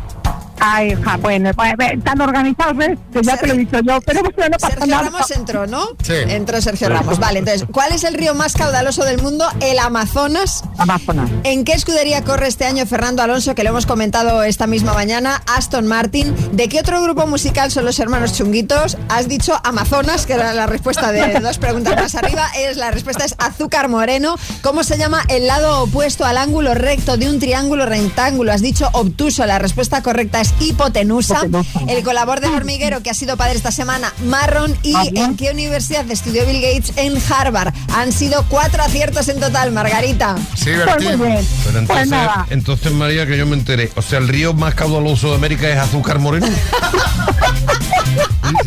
Ay, hija, bueno, pues, tan organizados, ¿ves? Que ya te lo he dicho yo, pero bueno, no pasa
Sergio
nada.
Ramos entró, ¿no?
Sí.
Entró Sergio Ramos. Vale, entonces, ¿cuál es el río más caudaloso del mundo? El Amazonas.
Amazonas.
¿En qué escudería corre este año Fernando Alonso, que lo hemos comentado esta misma mañana? Aston Martin. ¿De qué otro grupo musical son los hermanos Chunguitos? Has dicho Amazonas, que era la respuesta de dos preguntas más arriba. Es, la respuesta es azúcar moreno. ¿Cómo se llama el lado opuesto al ángulo recto de un triángulo rectángulo? Has dicho obtuso. La respuesta correcta es hipotenusa. El colaborador del hormiguero que ha sido padre esta semana, marrón. ¿Y en qué universidad estudió Bill Gates? En Harvard. Han sido cuatro aciertos en total, Margarita.
Sí,
Pues
Bertín.
muy bien.
Pero
Pues
entonces,
nada.
entonces, María, que yo me enteré. O sea, el río más caudaloso de América es Azúcar Moreno.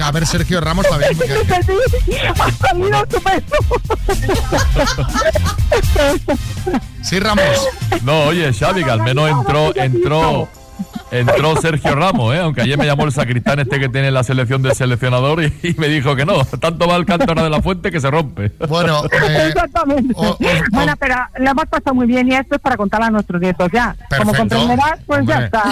A ver, Sergio Ramos también.
sí, ha salido estupendo.
Sí, Ramos.
No, oye, Xavi, que al menos entró, entró, entró Sergio Ramos, ¿eh? aunque ayer me llamó el sacristán este que tiene la selección del seleccionador y, y me dijo que no, tanto va el cántaro de la fuente que se rompe.
Bueno, eh,
Exactamente.
o- o-
bueno, pero lo hemos pasado muy bien y esto es para contar a nuestros nietos ya. Como
Perfecto.
comprenderás, pues ya está.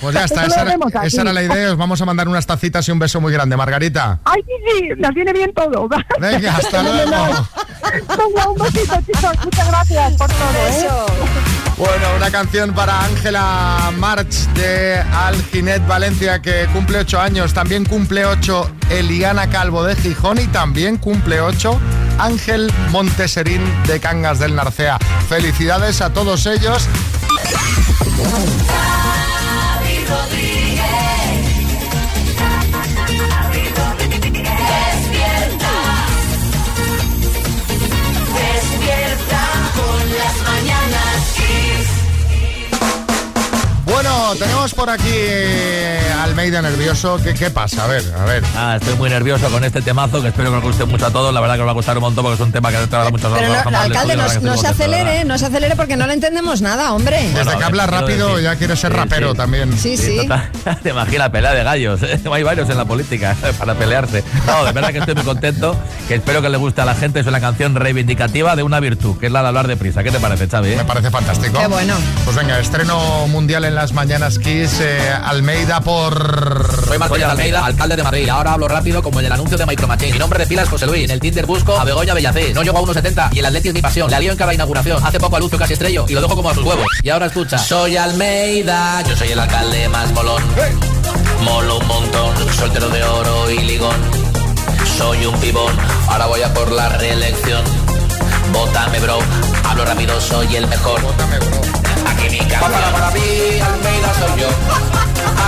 Pues ya está, esa era, esa la idea. Os vamos a mandar unas tacitas y un beso muy grande, Margarita.
Ay, sí, sí, nos viene bien todo.
Venga, hasta luego.
Venga, un besito, chicos. Muchas gracias por todo, ¿eh?
Bueno, una canción para Ángela March de Alginet Valencia que cumple ocho años. También cumple ocho Eliana Calvo de Gijón y también cumple ocho Ángel Monteserín de Cangas del Narcea. Felicidades a todos ellos. Bueno, tenemos por aquí eh, Almeida nervioso. ¿Qué, ¿Qué pasa? A ver, a ver.
Ah, estoy muy nervioso con este temazo que espero que os guste mucho a todos. La verdad que os va a gustar un montón porque es un tema que te dará muchas
Pero no,
horas.
alcalde, no, no se acelere, no se acelere porque no le entendemos nada, hombre.
Desde que habla rápido
decir-
ya quiere ser
Sí,
rapero
sí.
también.
Sí, sí.
total. Te imaginas pelea de gallos. ¿eh? Hay varios en la política para pelearse. No, de verdad que estoy muy contento. Que espero que le guste a la gente. Es una canción reivindicativa de una virtud, que es la de hablar deprisa. ¿Qué te parece, Xavi? eh?
Me parece fantástico.
Qué bueno.
Pues venga, estreno mundial en las mañanas Kiss. eh, Almeida por.
Soy Marcelo Almeida, alcalde de Madrid. Ahora hablo rápido como en el anuncio de Micro Machine. Mi nombre de pila es José Luis. En el Tinder busco a Begoña Bellacé. No llego a 1,70 y el Atleti es mi pasión. Le alío en cada inauguración. Hace poco a Lucio casi estrello y lo dejo como a sus huevos. Y ahora escucha. Soy Almeida, yo soy el alcalde más molón. Molo un montón, soltero de oro y ligón. Soy un pibón, ahora voy a por la reelección. Vótame, bro. Hablo rápido, soy el mejor. Aquí mi canción. Para, para mí, Almeida soy yo.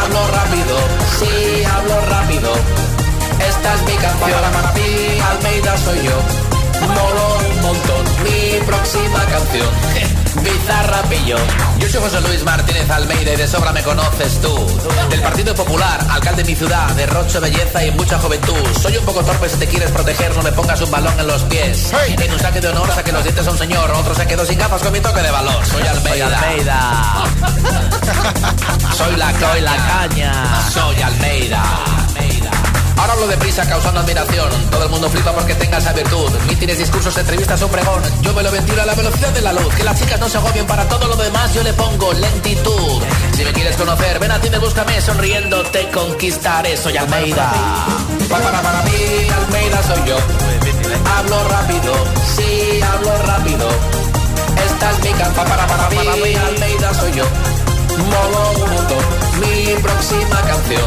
Hablo rápido, sí, hablo rápido. Esta es mi canción. Para mí, Almeida soy yo. Molo un montón. Mi próxima canción. Bizarra pillo. Yo soy José Luis Martínez Almeida y de sobra me conoces tú. Del Partido Popular, alcalde de mi ciudad, derrocho belleza y mucha juventud. Soy un poco torpe si te quieres proteger, no me pongas un balón en los pies. En un saque de honor saque los dientes a un señor, otro se quedó sin gafas con mi toque de valor. Soy Almeida. Soy la, soy la caña. Soy Almeida. Ahora hablo deprisa causando admiración. Todo el mundo flipa porque tenga esa virtud. Mítines, discursos, entrevistas, un pregón. Yo me lo ventilo a la velocidad de la luz. Que las chicas no se agobien para todo lo demás. Yo le pongo lentitud. Si me quieres conocer, ven a Tinder, búscame. Sonriendo te conquistaré. Soy Almeida. Pa- Para, para mí, Almeida soy yo. Hablo rápido, sí, hablo rápido. Esta es mi canción. Para, para mí, Almeida soy yo. Un montón. Mi próxima canción.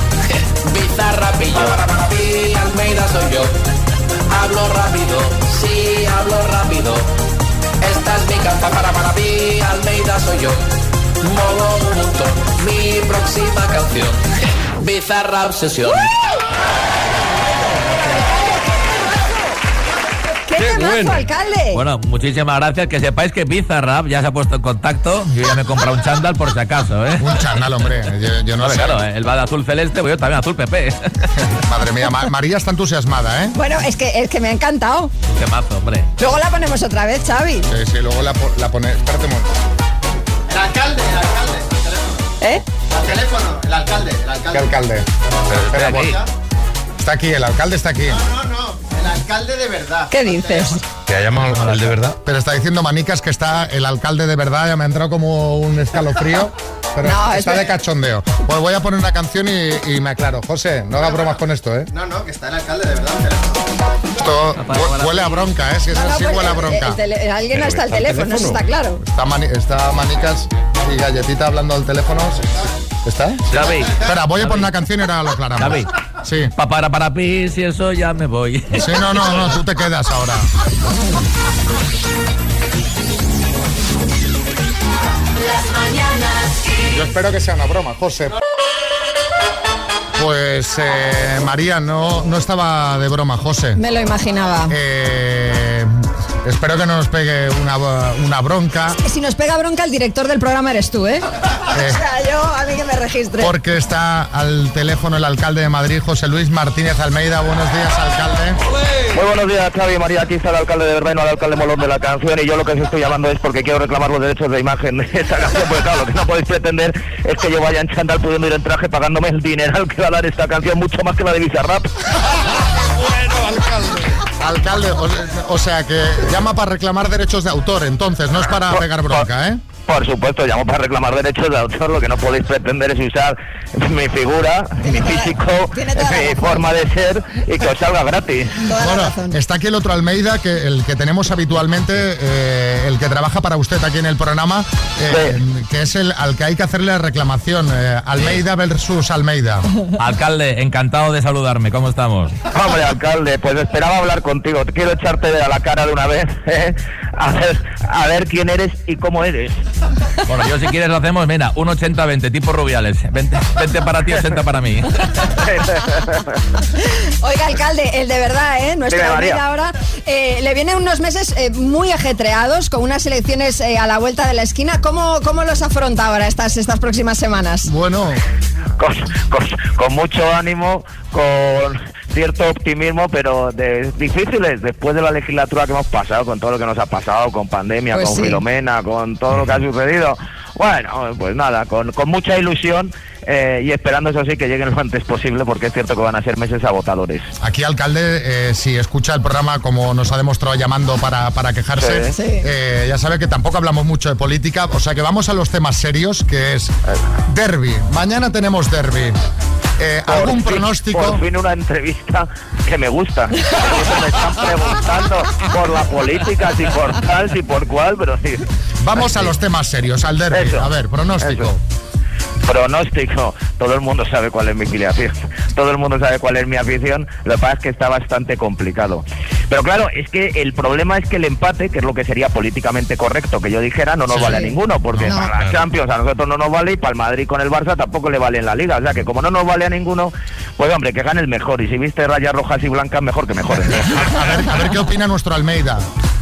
Bizarra pillo. Mí, Almeida soy yo. Hablo rápido, sí, hablo rápido. Esta es mi canción para para mí, Almeida soy yo. Modo un montón, mi próxima canción. Bizarra obsesión.
¡Qué, temazo, alcalde!
Bueno, muchísimas gracias. Que sepáis que Bizarrap ya se ha puesto en contacto. Yo ya me he comprado un chándal por si acaso, ¿eh?
Un chándal, hombre. Yo, yo no
Hombre,
sé.
Claro, él va de azul celeste, voy yo también azul PP.
Madre mía, Ma- María está entusiasmada, ¿eh?
Bueno, es que, es que me ha encantado.
Qué mazo, hombre.
Luego la ponemos otra vez, Xavi.
Sí, sí, luego la, la pone. Espérate un momento.
El alcalde, el alcalde.
¿Eh?
Al teléfono, el alcalde, el alcalde.
¿Qué alcalde? Espera, voy. Está aquí, el alcalde está aquí.
No, no, el alcalde de verdad.
¿Qué dices?
¿Que ha llamado al de verdad? Pero está diciendo Manicas que está el alcalde de verdad, ya me ha entrado como un escalofrío. Pero
No,
está
es
de cachondeo. Pues voy a poner una canción y, y me aclaro. José, no hagas bromas con esto, ¿eh?
No, no, que está el alcalde de verdad.
Esto hu- huele a bronca, ¿eh? Si es
No, no,
así,
pues,
huele a
el-
bronca.
el alguien está al teléfono, eso está claro.
Está, Mani- está Manicas y Galletita hablando al teléfono. ¿Está?
Xavi.
Espera, voy a poner una canción y ahora lo aclaramos. Sí.
Pa para para pis y eso ya me voy.
Sí, no, no, no, tú te quedas ahora.
Las mañanas Kiss.
Yo espero que sea una broma, José. Pues eh, María, no, no estaba de broma, José.
Me lo imaginaba.
Eh, espero que no nos pegue una, una bronca.
Si nos pega bronca, el director del programa eres tú, ¿eh? O sea, yo, a mí que me registre.
Porque está al teléfono el alcalde de Madrid, José Luis Martínez Almeida. Buenos días, alcalde.
Muy buenos días, Xavi María. Aquí está el alcalde de verdad y no el alcalde molón de la canción. Y yo lo que os estoy llamando es porque quiero reclamar los derechos de imagen de esa canción. Porque claro, lo que no podéis pretender es que yo vaya en chándal pudiendo ir en traje pagándome el dineral que va a dar esta canción, mucho más que la de Bizarrap.
Alcalde, o, o sea que llama para reclamar derechos de autor, entonces, no es para pegar bronca, ¿eh?
Por supuesto, llamo para reclamar derechos de autor. Lo que no podéis pretender es usar mi figura, mi físico, mi forma de ser y que os salga gratis.
Bueno, está aquí el otro Almeida, que el que tenemos habitualmente, eh, el que trabaja para usted aquí en el programa, eh, que es el al que hay que hacerle la reclamación. eh, Almeida versus Almeida.
Alcalde, encantado de saludarme. ¿Cómo estamos?
Hombre, alcalde, pues esperaba hablar contigo. Quiero echarte a la cara de una vez, ¿eh? A, ver, a ver quién eres y cómo eres.
Bueno, yo si quieres lo hacemos, mira, un 80-20, tipo Rubiales. 20, 20 para ti, 80 para mí.
Oiga, alcalde, el de verdad, ¿eh?
María.
Almeida ahora eh, le vienen unos meses eh, muy ajetreados con unas elecciones eh, a la vuelta de la esquina. ¿Cómo, cómo los afronta ahora estas, estas próximas semanas?
Bueno,
con, con- con mucho ánimo, con cierto optimismo, pero de, difíciles después de la legislatura que hemos pasado, con todo lo que nos ha pasado, con pandemia,
Pues
con
sí.
Filomena, con todo lo que ha sucedido. Bueno, pues nada, con, con mucha ilusión eh, y esperando eso sí que lleguen lo antes posible, porque es cierto que van a ser meses agotadores.
Aquí, alcalde, eh, si escucha el programa como nos ha demostrado llamando para, para quejarse,
Sí.
eh, ya sabe que tampoco hablamos mucho de política, o sea que vamos a los temas serios, que es derby. Mañana tenemos derby. Eh,
Por
¿Algún
fin-
pronóstico?
Por fin una entrevista que me gusta. Me están preguntando por la política, si por tal, si por cual, pero sí.
Vamos a los temas serios, al derby.
Eso,
a ver, pronóstico.
Pronóstico. Todo el mundo sabe cuál es mi filiación. Todo el mundo sabe cuál es mi afición. Lo que pasa es que está bastante complicado. Pero claro, es que el problema es que el empate, que es lo que sería políticamente correcto que yo dijera, no nos
Sí.
vale a ninguno. Porque
No.
para la
Claro.
Champions a nosotros no nos vale y para el Madrid con el Barça tampoco le vale en la Liga. O sea que como no nos vale a ninguno, pues hombre, que gane el mejor. Y si viste rayas rojas y blancas, mejor que mejor.
A ver, a ver qué opina nuestro Almeida.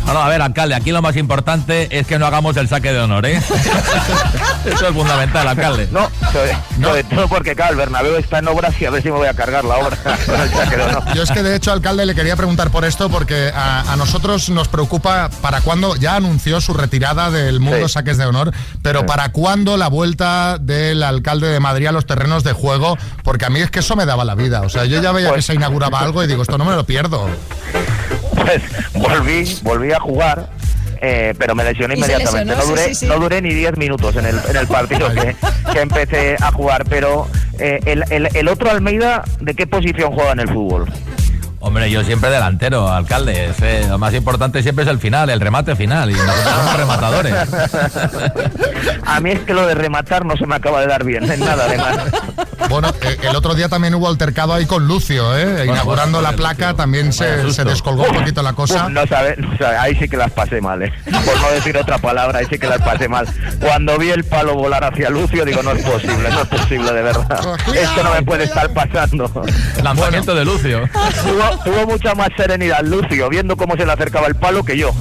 No, no, a ver, alcalde, aquí lo más importante es que no hagamos el saque de honor, ¿eh? Eso es fundamental, alcalde.
No, sobre, sobre todo porque claro, el Bernabéu está en obras y a ver si me voy a cargar la obra. con el saque de honor.
Yo es que de hecho, alcalde, le quería preguntar por esto porque a, a nosotros nos preocupa para cuándo, ya anunció su retirada del mundo
Sí.
saques de honor, pero para cuándo la vuelta del alcalde de Madrid a los terrenos de juego, porque a mí es que eso me daba la vida. O sea, yo ya veía que se inauguraba algo y digo, esto no me lo pierdo.
Pues volví, volví a jugar. eh, pero me lesioné inmediatamente.
lesionó,
no, duré,
sí, sí, sí.
no duré ni 10 minutos en el, en el partido que, que empecé a jugar. Pero eh, el, el- el otro Almeida, ¿de qué posición juega en el fútbol?
Hombre, yo siempre delantero, alcalde. Es, eh, lo más importante siempre es el final, el remate final. Y nosotros somos rematadores.
A mí es que lo de rematar no se me acaba de dar bien, en nada además.
Bueno, eh, el otro día también hubo altercado ahí con Lucio, ¿eh? Inaugurando la placa también se, se descolgó un poquito la cosa.
Uf, no sabe, no sabe, ahí sí que las pasé mal, ¿eh? Por no decir otra palabra, ahí sí que las pasé mal. Cuando vi el palo volar hacia Lucio, digo, no es posible, no es posible, de verdad. Esto no me puede estar pasando.
Lanzamiento de Lucio.
Tuvo, tuvo mucha más serenidad Lucio, viendo cómo se le acercaba el palo que yo.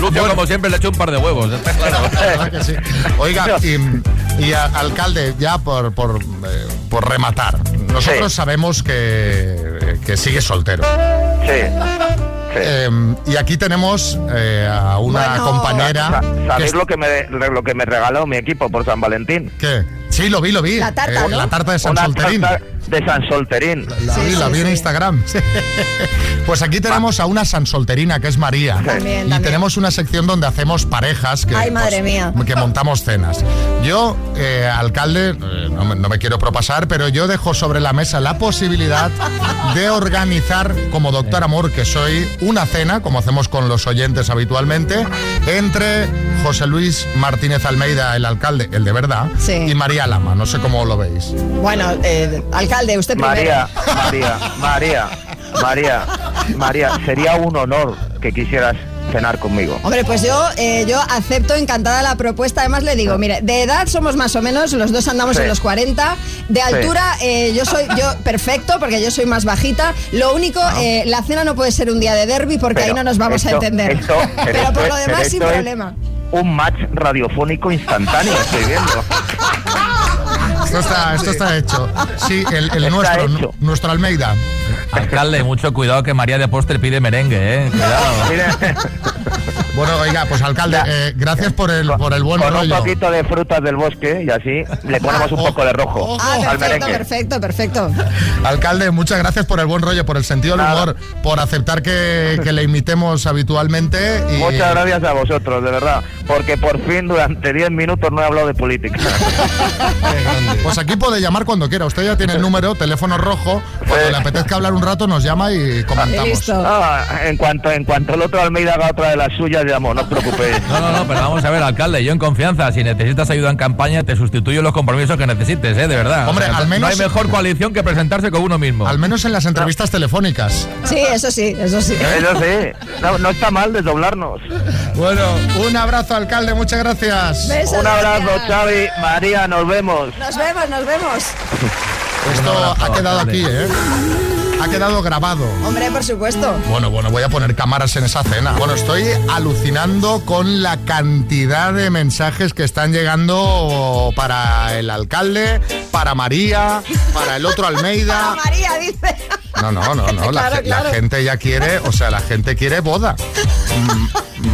Lucio, como siempre, le echó un par de huevos. está claro.
¿Verdad que sí? Oiga, y, y a- alcalde, ya por, por, eh, por rematar, nosotros sabemos que, que sigue soltero.
Sí.
Eh, y aquí tenemos eh, a una
Bueno.
compañera. Que
¿Sabéis lo que me lo que me regaló mi equipo por San Valentín?
¿Qué? Sí, lo vi, lo vi.
La tarta,
Eh,
¿no?
La tarta de San
Una
Solterín.
tarta de San Solterín.
La vi, la vi en Instagram. Sí. Pues aquí tenemos a una San Solterina, que es María.
También,
y
también.
tenemos una sección donde hacemos parejas que,
Ay, madre
pues,
mía.
que montamos cenas. Yo, eh, alcalde, eh, no, me- no me quiero propasar, pero yo dejo sobre la mesa la posibilidad de organizar, como doctor amor que soy, una cena, como hacemos con los oyentes habitualmente, entre José Luis Martínez Almeida, el alcalde, el de verdad,
Sí.
y María Lama. No sé cómo lo veis.
Bueno, eh, alcalde, usted primero.
María, María, María, María, María, sería un honor que quisieras cenar conmigo.
Hombre, pues yo, eh, yo acepto encantada la propuesta. Además le digo, mire, de edad somos más o menos, los dos andamos
Sí.
en los 40. De
Sí.
altura, eh, yo soy yo perfecto porque yo soy más bajita. Lo único, eh, la cena no puede ser un día de derby porque ahí no nos vamos a entender.
esto-
pero por lo demás, sin problema.
Un match radiofónico instantáneo, estoy viendo.
Esto está, esto está hecho. Sí, el, nuestro,
hecho.
nuestro Almeida.
Alcalde, mucho cuidado que María de postre pide merengue, ¿eh? Cuidado.
Bueno, oiga, pues alcalde, eh, gracias por el, por el buen
Con un
rollo.
poquito de frutas del bosque y así le ponemos un poco de rojo
Ah,
al
perfecto,
merengue.
perfecto, perfecto.
Alcalde, muchas gracias por el buen rollo, por el sentido del humor, por aceptar que, que le imitemos habitualmente. Y...
Muchas gracias a vosotros, de verdad, porque por fin durante 10 minutos no he hablado de política.
Pues aquí puede llamar cuando quiera. Usted ya tiene el número, teléfono rojo. Cuando le apetezca hablar un rato, nos llama y comentamos.
Ah, en cuanto en cuanto el otro Almeida haga otra de las suyas, llamo, no os preocupéis.
No, no, no, pero vamos a ver, alcalde, yo en confianza, si necesitas ayuda en campaña, te sustituyo en los compromisos que necesites, ¿eh? De verdad.
Hombre, al menos-
No hay mejor coalición que presentarse con uno mismo.
Al menos en las entrevistas telefónicas.
Sí, eso sí, eso sí.
Eso sí, no, no está mal desdoblarnos.
Bueno, un abrazo, alcalde, muchas gracias.
Besos,
Un abrazo. Xavi, María, nos vemos.
Nos vemos, nos vemos.
Esto ha quedado aquí, ¿eh? Ha quedado grabado.
Hombre, por supuesto.
Bueno, bueno, voy a poner cámaras en esa cena. Bueno, estoy alucinando con la cantidad de mensajes que están llegando para el alcalde, para María, para el otro Almeida.
María dice.
No, no, no, no. La,
Claro,
gente ya quiere, o sea, la gente quiere boda.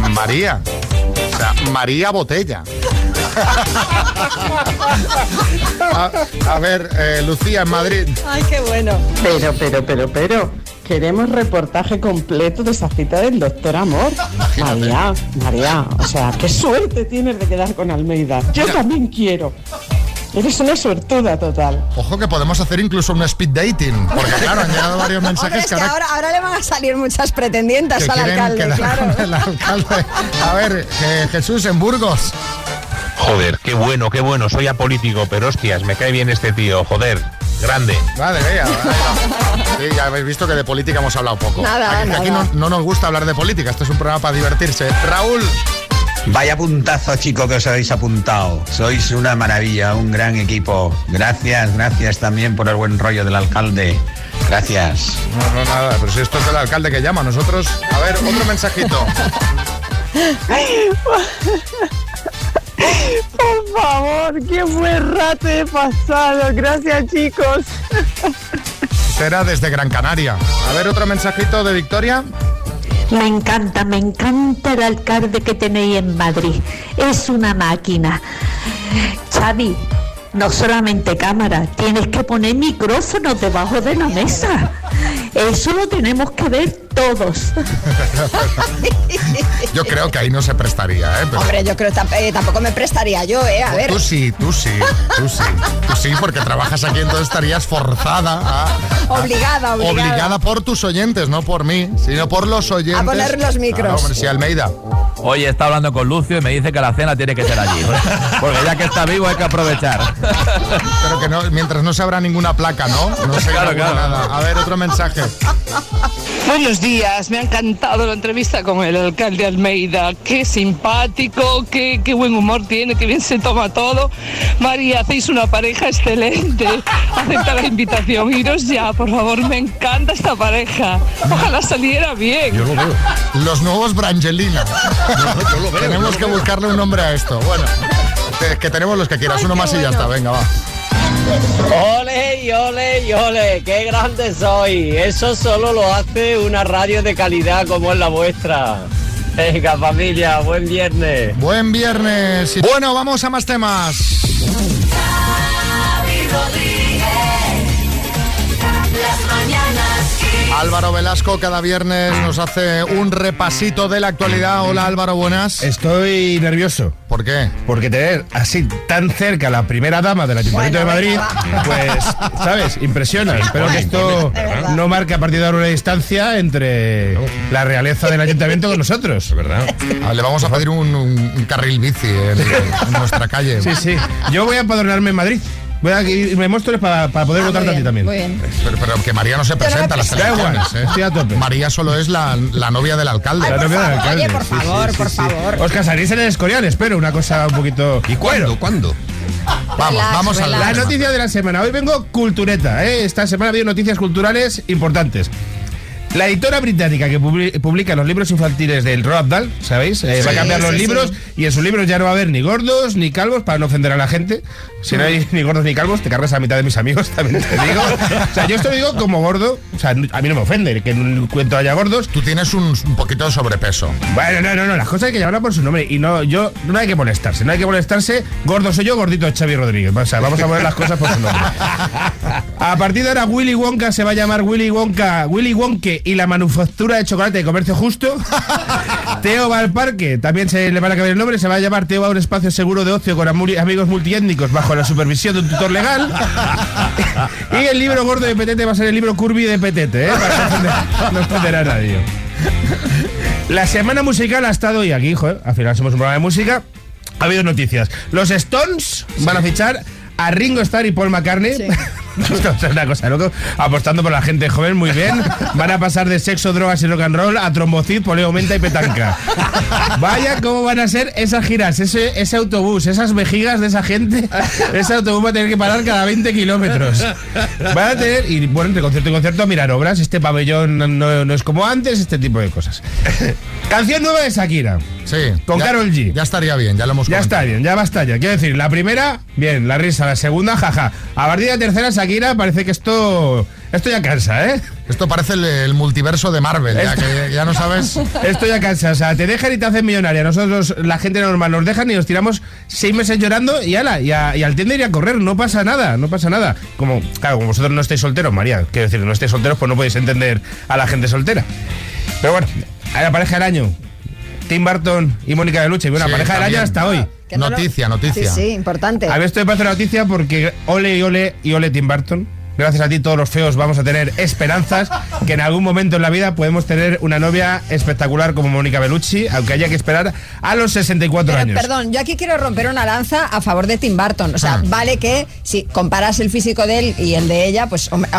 María. O sea, María Botella. A, a ver, eh, Lucía en Madrid.
Ay, qué bueno.
Pero, pero, pero, pero, queremos reportaje completo de esa cita del doctor Amor. María, María, o sea, qué suerte tienes de quedar con Almeida. Yo también quiero. Eres una suertuda total.
Ojo que podemos hacer incluso un speed dating, porque claro, han llegado varios
Hombre,
mensajes
es
que
que
ahora,
ahora, le van a salir muchas pretendientes
que
al alcalde, claro.
con el alcalde. A ver, eh, Jesús en Burgos.
Joder, qué bueno, qué bueno. Soy apolítico, pero hostias, me cae bien este tío. Joder, grande.
Sí, ya habéis visto que de política hemos hablado poco.
Nada,
aquí aquí no, no nos gusta hablar de política, esto es un programa para divertirse. Raúl.
Vaya puntazo, chico, que os habéis apuntado. Sois una maravilla, un gran equipo. Gracias, gracias también por el buen rollo del alcalde. Gracias.
No, no, nada, pero si esto es el alcalde que llama, nosotros... A ver, otro mensajito.
Por favor, qué buen rato he pasado. Gracias, chicos.
Será desde Gran Canaria. A ver, otro mensajito de Victoria.
Me encanta, me encanta el alcalde que tenéis en Madrid. Es una máquina. Xavi, no solamente cámara, tienes que poner micrófonos debajo de la mesa. Eso lo tenemos que ver todos.
Yo creo que ahí no se prestaría, ¿eh? Pero-
Hombre, yo creo que eh, tampoco me prestaría yo, ¿eh? A ver.
Tú sí, tú sí, tú sí. Tú sí, porque trabajas aquí, entonces estarías forzada a...
Obligada, obligada.
Obligada por tus oyentes, no por mí, sino por los oyentes.
A poner los micros.
Claro, hombre, sí, Almeida.
Oye, está hablando con Lucio y me dice que la cena tiene que ser allí. Porque ya que está vivo hay que aprovechar.
Pero que no, mientras no se abra ninguna placa, ¿no? No se
Claro, claro.
nada. A ver, otro mensaje.
Buenos días, me ha encantado la entrevista con el alcalde Almeida. Qué simpático, qué, qué buen humor tiene, qué bien se toma todo. María, hacéis una pareja excelente. Acepta la invitación, iros ya, por favor, me encanta esta pareja. Ojalá saliera bien.
Yo lo veo. Los nuevos Brangelina. Tenemos que buscarle un nombre a esto. Bueno, que, que tenemos los que quieras. Uno más y ya está. Venga, va.
Ole y ole y ole, qué grande soy. Eso solo lo hace una radio de calidad como es la vuestra. Venga familia, buen viernes.
Buen viernes. Bueno, vamos a más temas. Álvaro Velasco cada viernes nos hace un repasito de la actualidad. Hola Álvaro, buenas.
Estoy nervioso.
¿Por qué?
Porque tener así tan cerca a la primera dama del Ayuntamiento
Bueno,
de Madrid,
venga,
pues, ¿sabes? Impresiona. Espero que esto no marque a partir de ahora una distancia entre la realeza del Ayuntamiento con nosotros, ¿verdad?
Ah, le vamos a pedir un, un- un carril bici en, en nuestra calle.
Sí, sí. Yo voy a empadronarme en Madrid. Voy a irme Móstoles para, para poder
Ah,
votarte a ti también.
muy bien. Pero, pero que María no se presenta a las
Da igual,
elecciones. ¿eh?
estoy a tope.
María solo es la, la novia del alcalde.
La novia del alcalde.
Oye, por favor,
sí,
por
sí.
favor.
Os casaréis en el Escorial, espero, una cosa un poquito... ¿Y cuándo? ¿Cuándo?
Vamos,
Relax,
vamos a.
La noticia de la semana. Hoy vengo cultureta, ¿eh? Esta semana ha habido noticias culturales importantes. La editora británica que publi- publica los libros infantiles del Roald Dahl, ¿sabéis? Eh, va a
Sí,
cambiar los
sí,
libros y en sus libros ya no va a haber ni gordos ni calvos para no ofender a la gente. Si no hay ni gordos ni calvos, te cargas a mitad de mis amigos, también te digo. O sea, yo esto lo digo como gordo. O sea, a mí no me ofende que en un cuento haya gordos.
Tú tienes un, un poquito de sobrepeso.
Bueno, no, no, no, las cosas hay que llamarlas por su nombre. Y no, yo, no hay que molestarse, no hay que molestarse. Gordo soy yo, gordito es Xavi Rodríguez. O sea, vamos a poner las cosas por su nombre. A partir de ahora, Willy Wonka se va a llamar Willy Wonka, Willy Y la manufactura de chocolate de comercio justo. Teo va al parque, también se le van a cambiar el nombre, se va a llamar Teo va a un espacio seguro de ocio con amigos multiétnicos bajo la supervisión de un tutor legal. y el libro gordo de Petete va a ser el libro curvy de Petete, ¿eh? Para no a nadie. La semana musical ha estado hoy aquí, joder, al final somos un programa de música. Ha habido noticias. Los Stones van a fichar a Ringo Starr y Paul McCartney. Esto es una cosa, loco. Apostando por la gente joven, muy bien. Van a pasar de sexo, drogas y rock and roll a trombocid, poleo, menta y petanca. Vaya cómo van a ser esas giras, ese, ese autobús, esas vejigas de esa gente. Ese autobús va a tener que parar cada 20 kilómetros. Van a tener, y bueno, entre concierto y concierto, mirar obras. Este pabellón no, no- no es como antes, este tipo de cosas. Canción nueva de Shakira.
Sí.
Con
ya-
Karol G.
Ya estaría bien, ya lo hemos
Ya
comentado.
está bien, ya basta ya. Quiero decir, la primera, bien, la risa. La segunda, jaja. A partir de la tercera, Shakira, parece que esto. Esto ya cansa, ¿eh?
Esto parece el, el multiverso de Marvel, ya que ya no sabes.
Esto ya cansa, o sea, te dejan y te hacen millonaria. Nosotros, la gente normal, nos dejan y nos tiramos seis meses llorando y ala, y, a- y al tiende ir a correr, no pasa nada, no pasa nada. Como, claro, como vosotros no estáis solteros, María, quiero decir, no estáis solteros, pues no podéis entender a la gente soltera. Pero bueno, a la pareja del año, Tim Burton y Mónica de Lucha, y
Sí,
pareja del año hasta hoy.
Que no lo-
Noticia, noticia.
Sí, sí, importante.
A ver, esto me parece una noticia porque ole y ole y ole Tim Burton. Gracias a ti, todos los feos vamos a tener esperanzas que en algún momento en la vida podemos tener una novia espectacular como Mónica Bellucci, aunque haya que esperar a los 64
Pero,
años.
perdón, yo aquí quiero romper una lanza a favor de Tim Burton. O sea, vale que si comparas el físico de él y el de ella, pues hombre,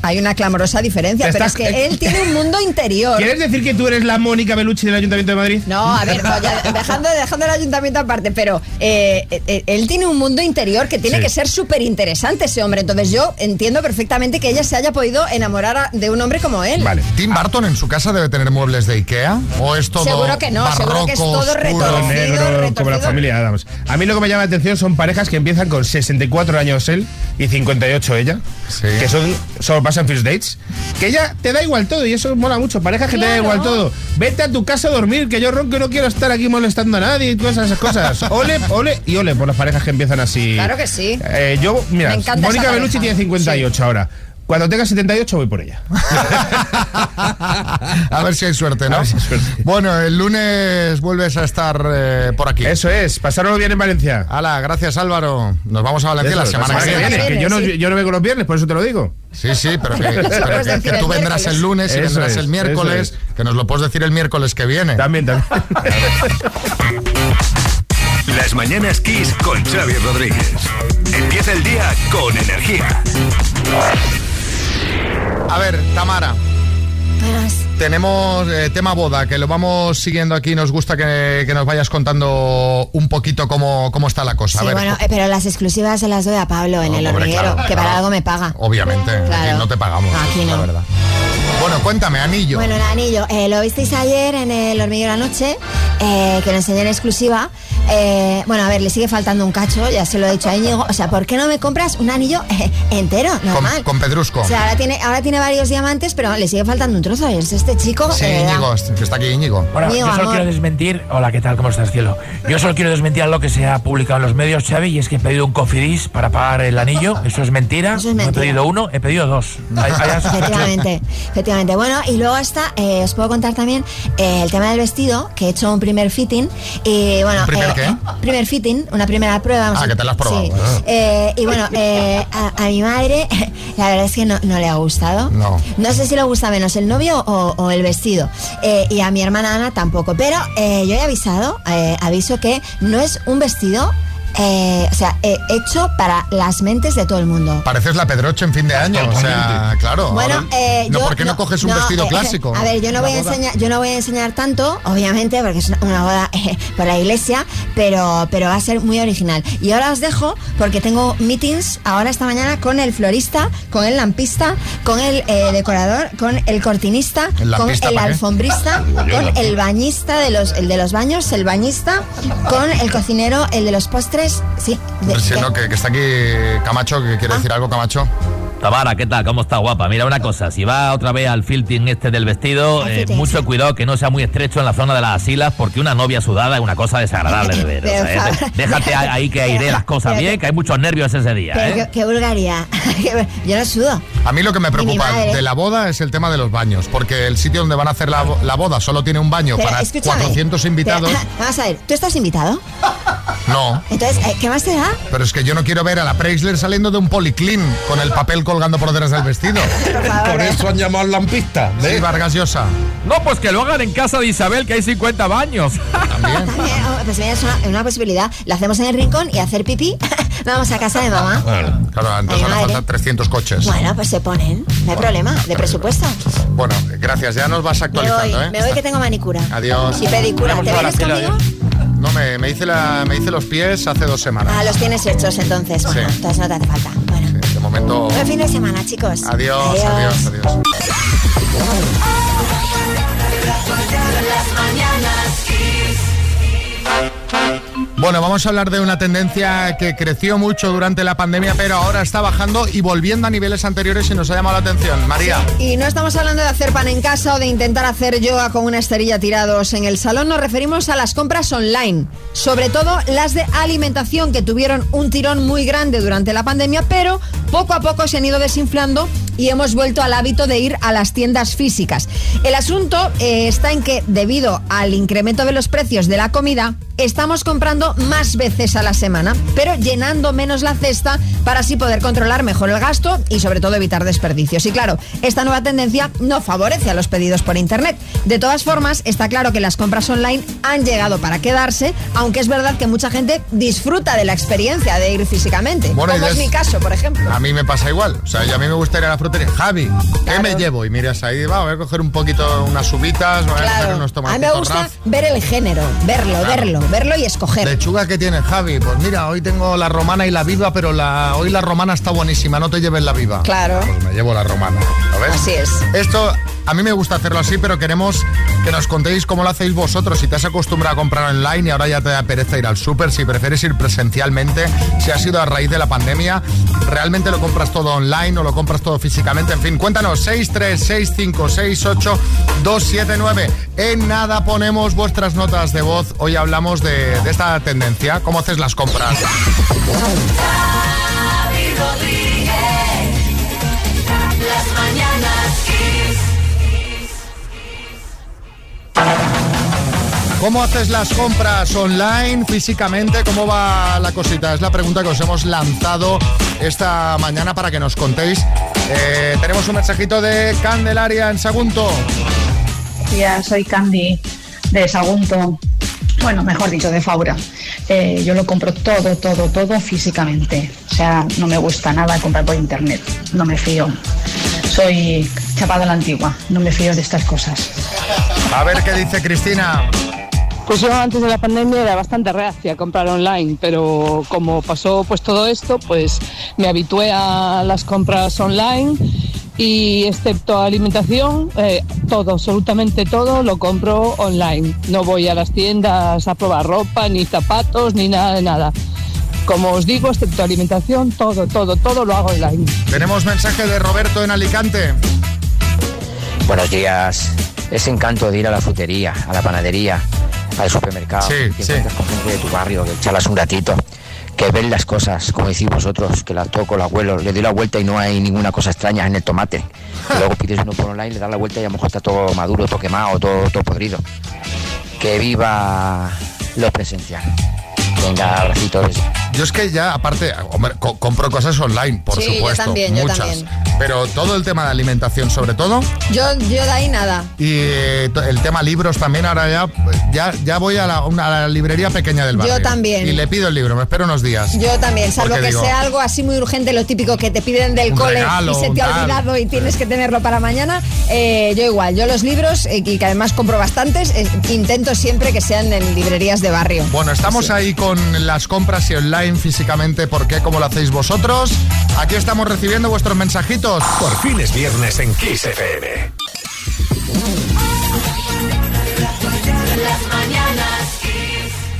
hay una clamorosa diferencia. Pero
Estás-
es que él tiene un mundo interior.
¿Quieres decir que tú eres la Mónica Bellucci del Ayuntamiento de Madrid?
No, a ver, no, ya, dejando, dejando el ayuntamiento aparte, pero eh, eh, él tiene un mundo interior que tiene
Sí.
que ser súper interesante ese hombre. Entonces yo entiendo perfectamente que ella se haya podido enamorar a- de un hombre como él.
Vale. ¿Tim Burton en su casa debe tener muebles de Ikea? ¿O es todo
Seguro que no, seguro que es todo retorcido,
negro
retorcido.
como la familia Adams. A mí lo que me llama la atención son parejas que empiezan con 64 años él y 58 ella, que son solo pasan first dates, que ya te da igual todo y eso mola mucho. Parejas que te da igual todo. Vete a tu casa a dormir, que yo ronco y no quiero estar aquí molestando a nadie y todas esas cosas. Ole, ole y ole por las parejas que empiezan así.
Claro que sí.
Eh, yo, mira,
Me encanta
Mónica Bellucci tiene 58 ahora. Cuando tenga 78 voy por ella.
A ver si hay suerte, ¿no? Bueno, el lunes vuelves a estar eh, por aquí.
Eso es, pasarlo bien en Valencia.
Hala, gracias Álvaro. Nos vamos a Valencia la semana que viene.
Que yo no, yo no vengo los viernes, por eso te lo digo.
Sí, sí, pero que, pero que- que tú vendrás el lunes y
Eso
vendrás
es,
el miércoles, que nos lo puedes decir el miércoles que viene.
También, también.
Las mañanas Kiss con Xavi Rodríguez. Empieza el día con energía.
A ver, Tamara. Tenemos eh, tema boda, que lo vamos siguiendo aquí. Nos gusta que, que nos vayas contando un poquito cómo, cómo está la cosa.
Sí,
a ver,
bueno, eh, pero las exclusivas se las doy a Pablo en el
hombre,
hormiguero,
claro,
que para
claro.
algo me paga.
obviamente,
Claro.
aquí no te pagamos.
Aquí no.
La verdad. Bueno, cuéntame, anillo.
Bueno, el anillo, eh, lo visteis ayer en el hormiguero anoche, eh, que lo enseñé en exclusiva. Eh, bueno, a ver, le sigue faltando un cacho, ya se lo he dicho a Íñigo. O sea, ¿por qué no me compras un anillo eh, entero,
con,
normal?
con Pedrusco.
O sea, ahora tiene, ahora tiene varios diamantes, pero le sigue faltando un trozo. Es este chico.
sí,
eh,
Íñigo, que está aquí Íñigo.
Bueno, yo solo
amor.
quiero desmentir. Hola, ¿qué tal? ¿Cómo estás, cielo? Yo solo quiero desmentir lo que se ha publicado en los medios, Xavi, y es que he pedido un cofidis para pagar el anillo. Eso es mentira.
Eso es
No he
mentira.
pedido uno, he pedido dos. Hay- hay-
Efectivamente, efectivamente. Bueno, y luego está, eh, os puedo contar también eh, el tema del vestido, que he hecho un primer fitting. Y bueno,
¿Un primer
eh,
qué?
primer fitting, una primera prueba.
Ah, que te la has probado,
Sí. Eh, y bueno, eh, a, a mi madre, la verdad es que no, no le ha gustado.
No.
No sé si le gusta menos el novio o, o el vestido. Eh, y a mi hermana Ana tampoco. Pero eh, yo he avisado, eh, aviso que no es un vestido. Eh, o sea, eh, hecho para las mentes de todo el mundo.
Pareces la Pedroche en fin de año, o sea, claro.
Bueno, eh,
no,
yo
¿por qué no, coges un
no,
vestido
eh,
clásico?
A ver, yo no voy a enseñar, yo no voy a enseñar tanto, obviamente, porque es una, una boda eh, por la iglesia, pero, pero va a ser muy original. Y ahora os dejo porque tengo meetings ahora esta mañana con el florista, con el lampista, con el eh, decorador, con el cortinista,
¿El
con el alfombrista, con el bañista de los, el de los baños, el bañista, con el cocinero, el de los postres, sí. de- de-
no, que, que está aquí Camacho, que
Ah.
quiere decir algo, Camacho.
Tamara, ¿qué tal? ¿Cómo está guapa? Mira una cosa, si va otra vez al filting este del vestido, eh, mucho cuidado que no sea muy estrecho en la zona de las asilas, porque una novia sudada es una cosa desagradable de ver. o
Pero,
sea, eh, déjate ahí que aire las cosas bien,
que-
hay muchos nervios ese día, ¿eh?
qué, qué vulgaridad. Yo no sudo.
A mí lo que me preocupa de la boda es el tema de los baños, porque el sitio donde van a hacer la, bo- la boda solo tiene un baño
Pero,
para
escúchame,
400 invitados.
pero, vamos a ver, ¿tú estás invitado?
No,
Entonces, ¿qué más te da?
pero es que yo no quiero ver a la Preisler saliendo de un policlín con el papel colgando por detrás del vestido.
Por eso han llamado al lampista.
Sí, Vargas Llosa.
No, pues que lo hagan en casa de Isabel, que hay 50 baños.
También.
También, oh, pues mira, es una, una posibilidad. La hacemos en el rincón y hacer pipí. Vamos a casa de mamá.
Claro, entonces
Ay,
van a
madre.
faltar 300 coches.
Bueno, pues se ponen. No hay problema, de presupuesto.
Bueno, gracias, ya nos vas
Me voy,
actualizando, ¿eh?
me voy que tengo manicura.
Adiós.
Y pedicura. ¿Te vienes conmigo?
No, me, me, hice la, me hice los pies hace dos semanas.
Ah, los tienes hechos entonces. Bueno,
Sí.
entonces no te hace falta. Bueno,
Momento.
buen fin de semana, chicos.
Adiós, adiós, adiós.
Las mañanas Kiss.
Bueno, vamos a hablar de una tendencia que creció mucho durante la pandemia, pero ahora está bajando y volviendo a niveles anteriores y nos ha llamado la atención. María.
Y no estamos hablando de hacer pan en casa o de intentar hacer yoga con una esterilla tirados en el salón, nos referimos a las compras online, sobre todo las de alimentación que tuvieron un tirón muy grande durante la pandemia, pero poco a poco se han ido desinflando y hemos vuelto al hábito de ir a las tiendas físicas. El asunto eh, está en que debido al incremento de los precios de la comida, estamos comprando más veces a la semana, pero llenando menos la cesta para así poder controlar mejor el gasto y sobre todo evitar desperdicios. Y claro, esta nueva tendencia no favorece a los pedidos por internet. De todas formas, está claro que las compras online han llegado para quedarse, aunque es verdad que mucha gente disfruta de la experiencia de ir físicamente,
Bueno,
como es mi caso, por ejemplo.
A mí me pasa igual. O sea, yo a mí me gusta ir a la frutería. Javi, ¿qué me llevo? Y miras ahí, va, voy a coger un poquito, unas uvitas, voy a coger
Claro.
unos
A mí me gusta
Raf.
ver el género, verlo, verlo, verlo y escoger.
Lechuga que tiene Javi, pues mira, hoy tengo la romana y la viva, pero la, hoy la romana está buenísima, no te lleves la viva.
Claro.
Pues me llevo la romana, ¿sabes?
Así es.
Esto, a mí me gusta hacerlo así, pero queremos que nos contéis cómo lo hacéis vosotros. Si te has acostumbrado a comprar online y ahora ya te da pereza ir al súper, si prefieres ir presencialmente, si ha sido a raíz de la pandemia, ¿realmente lo compras todo online o lo compras todo físicamente? En fin, cuéntanos, 636568279. En nada ponemos vuestras notas de voz. Hoy hablamos de, de esta tendencia, cómo haces las compras. ¿Cómo haces las compras online, físicamente? ¿Cómo va la cosita? Es la pregunta que os hemos lanzado esta mañana para que nos contéis. Eh, tenemos un mensajito de Candelaria en Sagunto.
Ya soy Candy de Sagunto. Bueno, mejor dicho, de Faura. Eh, yo lo compro todo, todo, todo físicamente. O sea, no me gusta nada comprar por internet. No me fío. Soy chapada a la antigua. No me fío de estas cosas.
A ver qué dice Cristina.
Pues yo antes de la pandemia era bastante reacia a comprar online, pero como pasó pues todo esto, pues me habitué a las compras online y excepto alimentación, eh, todo, absolutamente todo lo compro online. No voy a las tiendas a probar ropa, ni zapatos, ni nada de nada. Como os digo, excepto alimentación, todo, todo, todo lo hago online.
Tenemos mensaje de Roberto en Alicante.
Buenos días. Ese encanto de ir a la frutería, a la panadería, al supermercado,
Sí,
que
sí.
con gente de tu barrio, que charlas un ratito, que ven las cosas, como decís vosotros, que las toco, el abuelo, le doy la vuelta y no hay ninguna cosa extraña en el tomate. Y luego pides uno por online, le das la vuelta y a lo mejor está todo maduro, todo quemado, todo, todo podrido. Que viva lo presencial. Venga, abracitos.
Yo es que ya, aparte, hombre, co- compro cosas online, por
Sí, yo
supuesto.
también, yo
muchas.
también.
Pero todo el tema de alimentación, sobre todo,
Yo, yo de ahí nada.
y eh, el tema libros también, ahora ya, ya, ya voy a la, una- a la librería pequeña del
Yo
barrio.
también.
Y le pido el libro, me espero unos días.
Yo también, salvo que
digo,
sea algo así muy urgente, lo típico que te piden del cole
regalo,
y se te ha olvidado y tienes que tenerlo para mañana. eh, yo igual, yo los libros, eh, y que además compro bastantes, intento siempre que sean en librerías de barrio.
Bueno, estamos ahí con las compras y online físicamente. ¿Por qué? ¿Cómo lo hacéis vosotros? Aquí estamos recibiendo vuestros mensajitos.
Por fin es viernes en Kiss FM.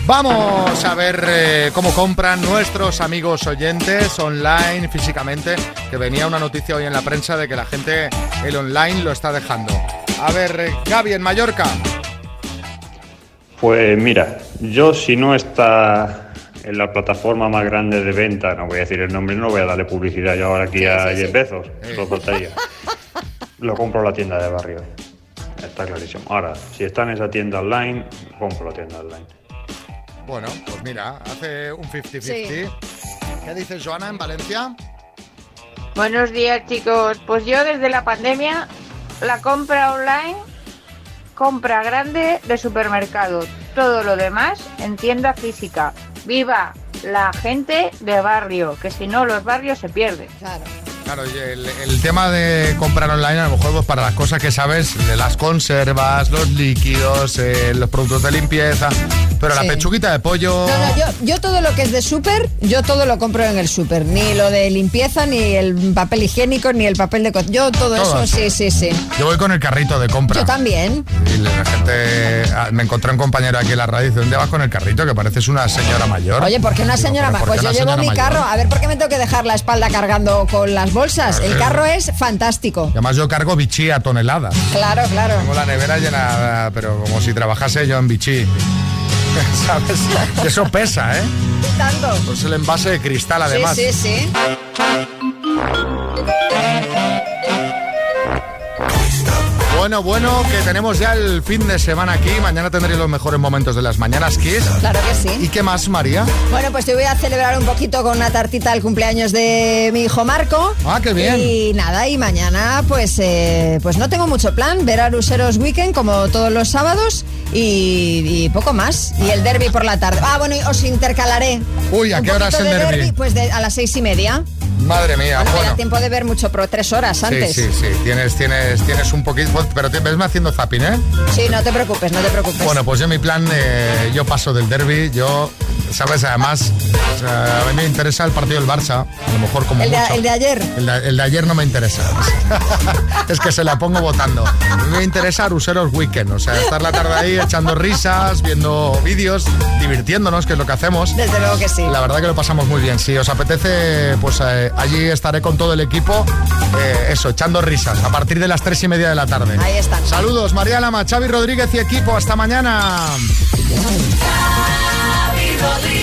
Vamos a ver eh, cómo compran nuestros amigos oyentes online, físicamente, que venía una noticia hoy en la prensa de que la gente el online lo está dejando. A ver, eh, Gaby en Mallorca.
Pues mira, yo si no está en la plataforma más grande de venta, no voy a decir el nombre, no voy a darle publicidad yo ahora aquí a Jeff Bezos, solo faltaría. Lo compro en la tienda de barrio. Está clarísimo. Ahora, si está en esa tienda online, compro la tienda online.
Bueno, pues mira, hace un 50-50. ¿Qué dices, Joana, en Valencia?
Buenos días chicos, pues yo desde la pandemia la compra online, compra grande de supermercado, todo lo demás en tienda física. Viva la gente de barrio, que si no los barrios se pierden.
Claro.
Claro, y el, el tema de comprar online a lo mejor pues, para las cosas que sabes, de las conservas, los líquidos, eh, los productos de limpieza, pero la
Sí.
pechuguita de pollo...
No, no, yo, yo todo lo que es de súper, yo todo lo compro en el súper. Ni lo de limpieza, ni el papel higiénico, ni el papel de... Yo todo,
Todo
eso, sí, sí, sí.
Yo voy con el carrito de compra.
Yo también.
Y la gente... ah, Me encontré un compañero aquí en la radio y dice, ¿dónde vas con el carrito? Que pareces una señora mayor.
Oye, ¿por qué una señora
"¿Pero
más?
por qué
Pues yo llevo mi
mayor?".
carro. A ver, ¿por qué me tengo que dejar la espalda cargando con las bolsas? El carro es fantástico.
Además yo cargo bichí a toneladas.
Claro, claro.
Tengo la nevera llena, pero como si trabajase yo en bichí. ¿Sabes? Eso pesa, ¿eh?
Tanto.
Pues el envase de cristal, además.
Sí, sí, sí.
Bueno, bueno, que tenemos ya el fin de semana aquí. Mañana tendréis los mejores momentos de las mañanas Kiss.
Claro que sí.
¿Y qué más, María?
Bueno, pues te voy a celebrar un poquito con una tartita al cumpleaños de mi hijo Marco.
Ah, qué bien.
Y nada, y mañana pues eh, pues no tengo mucho plan. Ver a Ruseros Weekend como todos los sábados y, y poco más. Y el derby por la tarde. Ah, bueno, y os intercalaré.
Uy, ¿a qué hora es el
de
derbi?
Pues de- a las seis y media.
Madre mía, Bueno,
da tiempo de ver mucho, pero tres horas antes.
Sí, sí, sí. Tienes, tienes, tienes un poquito. Pero te ves haciendo zapping, ¿eh?
Sí, no te preocupes, no te preocupes.
Bueno, pues yo mi plan, eh, yo paso del derby, yo, ¿sabes? Además, o sea, a mí me interesa el partido del Barça, a lo mejor como
el, de,
mucho.
el de ayer.
El de, el de ayer no me interesa. es que se la pongo votando. A mí me interesa Ruseros Weekend, o sea, estar la tarde ahí echando risas, viendo vídeos, divirtiéndonos, que es lo que hacemos.
Desde luego que sí.
La verdad que lo pasamos muy bien. Si os apetece, pues eh, allí estaré con todo el equipo, eh, eso, echando risas, a partir de las tres y media de la tarde.
Ahí están.
Saludos, María Lama, Xavi Rodríguez y equipo. Hasta mañana.
Xavi Rodríguez.